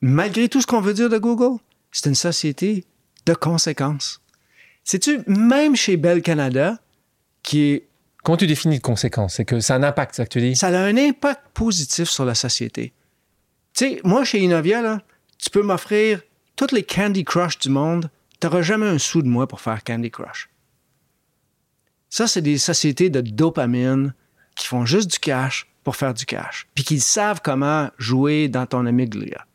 Malgré tout ce qu'on veut dire de Google, c'est une société de conséquences. Sais-tu, même chez Bell Canada, qui est Comment tu définis de conséquence? C'est que ça a un impact, ça que tu dis? Ça a un impact positif sur la société. Tu sais, moi, chez Innovia, là, tu peux m'offrir toutes les Candy Crush du monde, tu n'auras jamais un sou de moi pour faire Candy Crush. Ça, c'est des sociétés de dopamine qui font juste du cash pour faire du cash, puis qui savent comment jouer dans ton amygdala.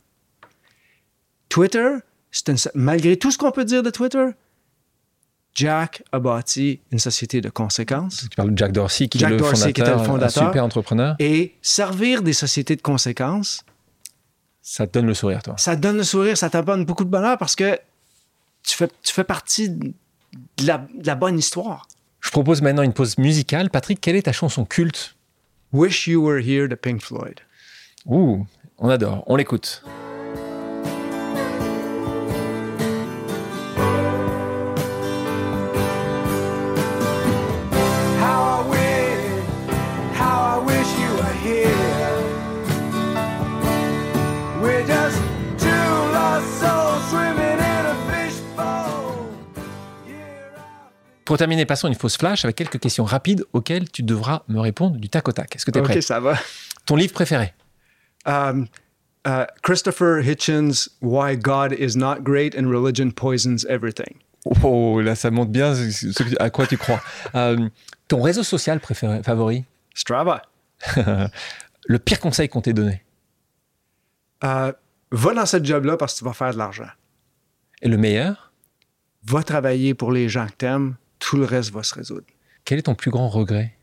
Twitter, une malgré tout ce qu'on peut dire de Twitter, Jack a bâti une société de conséquences. Tu parles de Jack Dorsey, qui Jack est le Dorsey, qui était le fondateur, un super entrepreneur. Et servir des sociétés de conséquences, Ça te donne le sourire, toi. ça te donne le sourire, ça t'apporte beaucoup de bonheur parce que tu fais, tu fais partie de la, de la bonne histoire. Je propose maintenant une pause musicale. Patrick, quelle est ta chanson culte? Wish You Were Here de Pink Floyd. Ouh, on adore. On l'écoute. Pour terminer, passons une fausse flash avec quelques questions rapides auxquelles tu devras me répondre du tac au tac. Est-ce que tu es OK, prêt ça va. Ton livre préféré Um, uh, Christopher Hitchens, Why God is Not Great and Religion Poisons Everything. Oh, là, ça montre bien ce- ce que- à quoi tu crois. [laughs] Euh, ton réseau social préféré, favori Strava. [laughs] Le pire conseil qu'on t'ait donné Uh, va dans cette job-là parce que tu vas faire de l'argent. Et le meilleur Va travailler pour les gens que t'aimes, tout le reste va se résoudre. Quel est ton plus grand regret?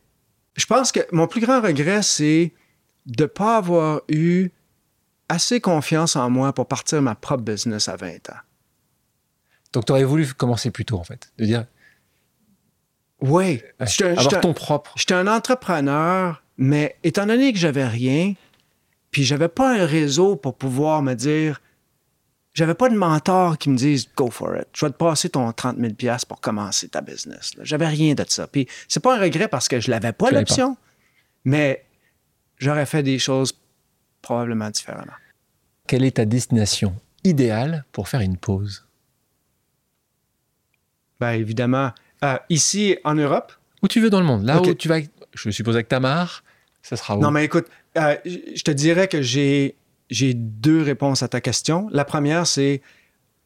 Je pense que mon plus grand regret, c'est de ne pas avoir eu assez confiance en moi pour partir ma propre business à 20 ans. Donc, tu aurais voulu commencer plus tôt, en fait. De dire, Oui, un- avoir ton propre. j'étais un entrepreneur, mais étant donné que j'avais rien, puis j'avais pas un réseau pour pouvoir me dire, j'avais pas de mentor qui me dise go for it. Je vais te passer ton 30 000 pièces pour commencer ta business. J'avais rien de ça. Puis c'est pas un regret parce que je l'avais pas l'option, mais j'aurais fait des choses probablement différemment. Quelle est ta destination idéale pour faire une pause? Ben évidemment, euh, ici en Europe. Où tu veux dans le monde? Là où tu vas, je suppose avec Tamar, ça sera où? Non, mais écoute, euh, je te dirais que j'ai j'ai deux réponses à ta question. La première, c'est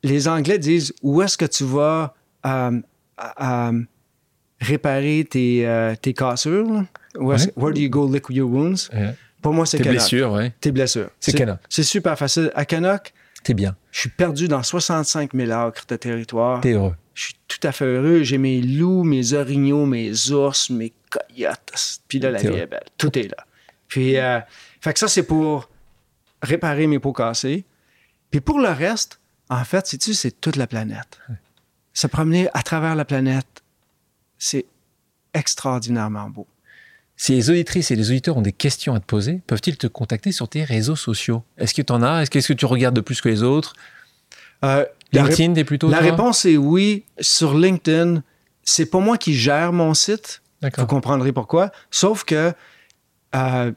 les Anglais disent où est-ce que tu vas euh, réparer tes, euh, tes cassures? Ouais. Where do you go lick your wounds? Pour moi, c'est Tes Canuck. blessures, ouais. Tes blessures. C'est Canuck. C'est super facile. À Canuck, T'es bien. je suis perdu dans 65 000 acres de territoire. T'es heureux. Je suis tout à fait heureux. J'ai mes loups, mes orignaux, mes ours, mes coyotes. Puis là, la vie est belle. Tout est là. Puis, euh, fait que ça, c'est pour réparer mes pots cassés. Puis pour le reste, en fait, sais-tu, c'est toute la planète. Se promener à travers la planète, c'est extraordinairement beau. Si les auditrices et les auditeurs ont des questions à te poser, peuvent-ils te contacter sur tes réseaux sociaux? Est-ce que tu en as? Est-ce que, tu regardes de plus que les autres? Euh, LinkedIn, t'es plutôt. La réponse est oui. Sur LinkedIn, c'est pas moi qui gère mon site. Vous comprendrez pourquoi. Sauf que euh,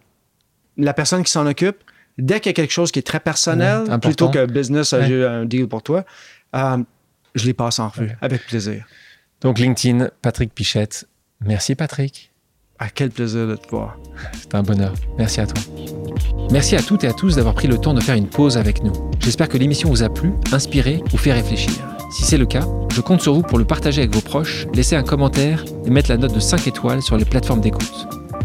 la personne qui s'en occupe, dès qu'il y a quelque chose qui est très personnel, Ouais, plutôt que business, Ouais. j'ai un deal pour toi, euh, je les passe en revue Ouais. avec plaisir. Donc LinkedIn, Patrick Pichette. Merci Patrick. À quel plaisir de te voir. [laughs] C'est un bonheur. Merci à toi. Merci à toutes et à tous d'avoir pris le temps de faire une pause avec nous. J'espère que l'émission vous a plu, inspiré ou fait réfléchir. Si c'est le cas, je compte sur vous pour le partager avec vos proches, laisser un commentaire et mettre la note de 5 étoiles sur les plateformes d'écoute.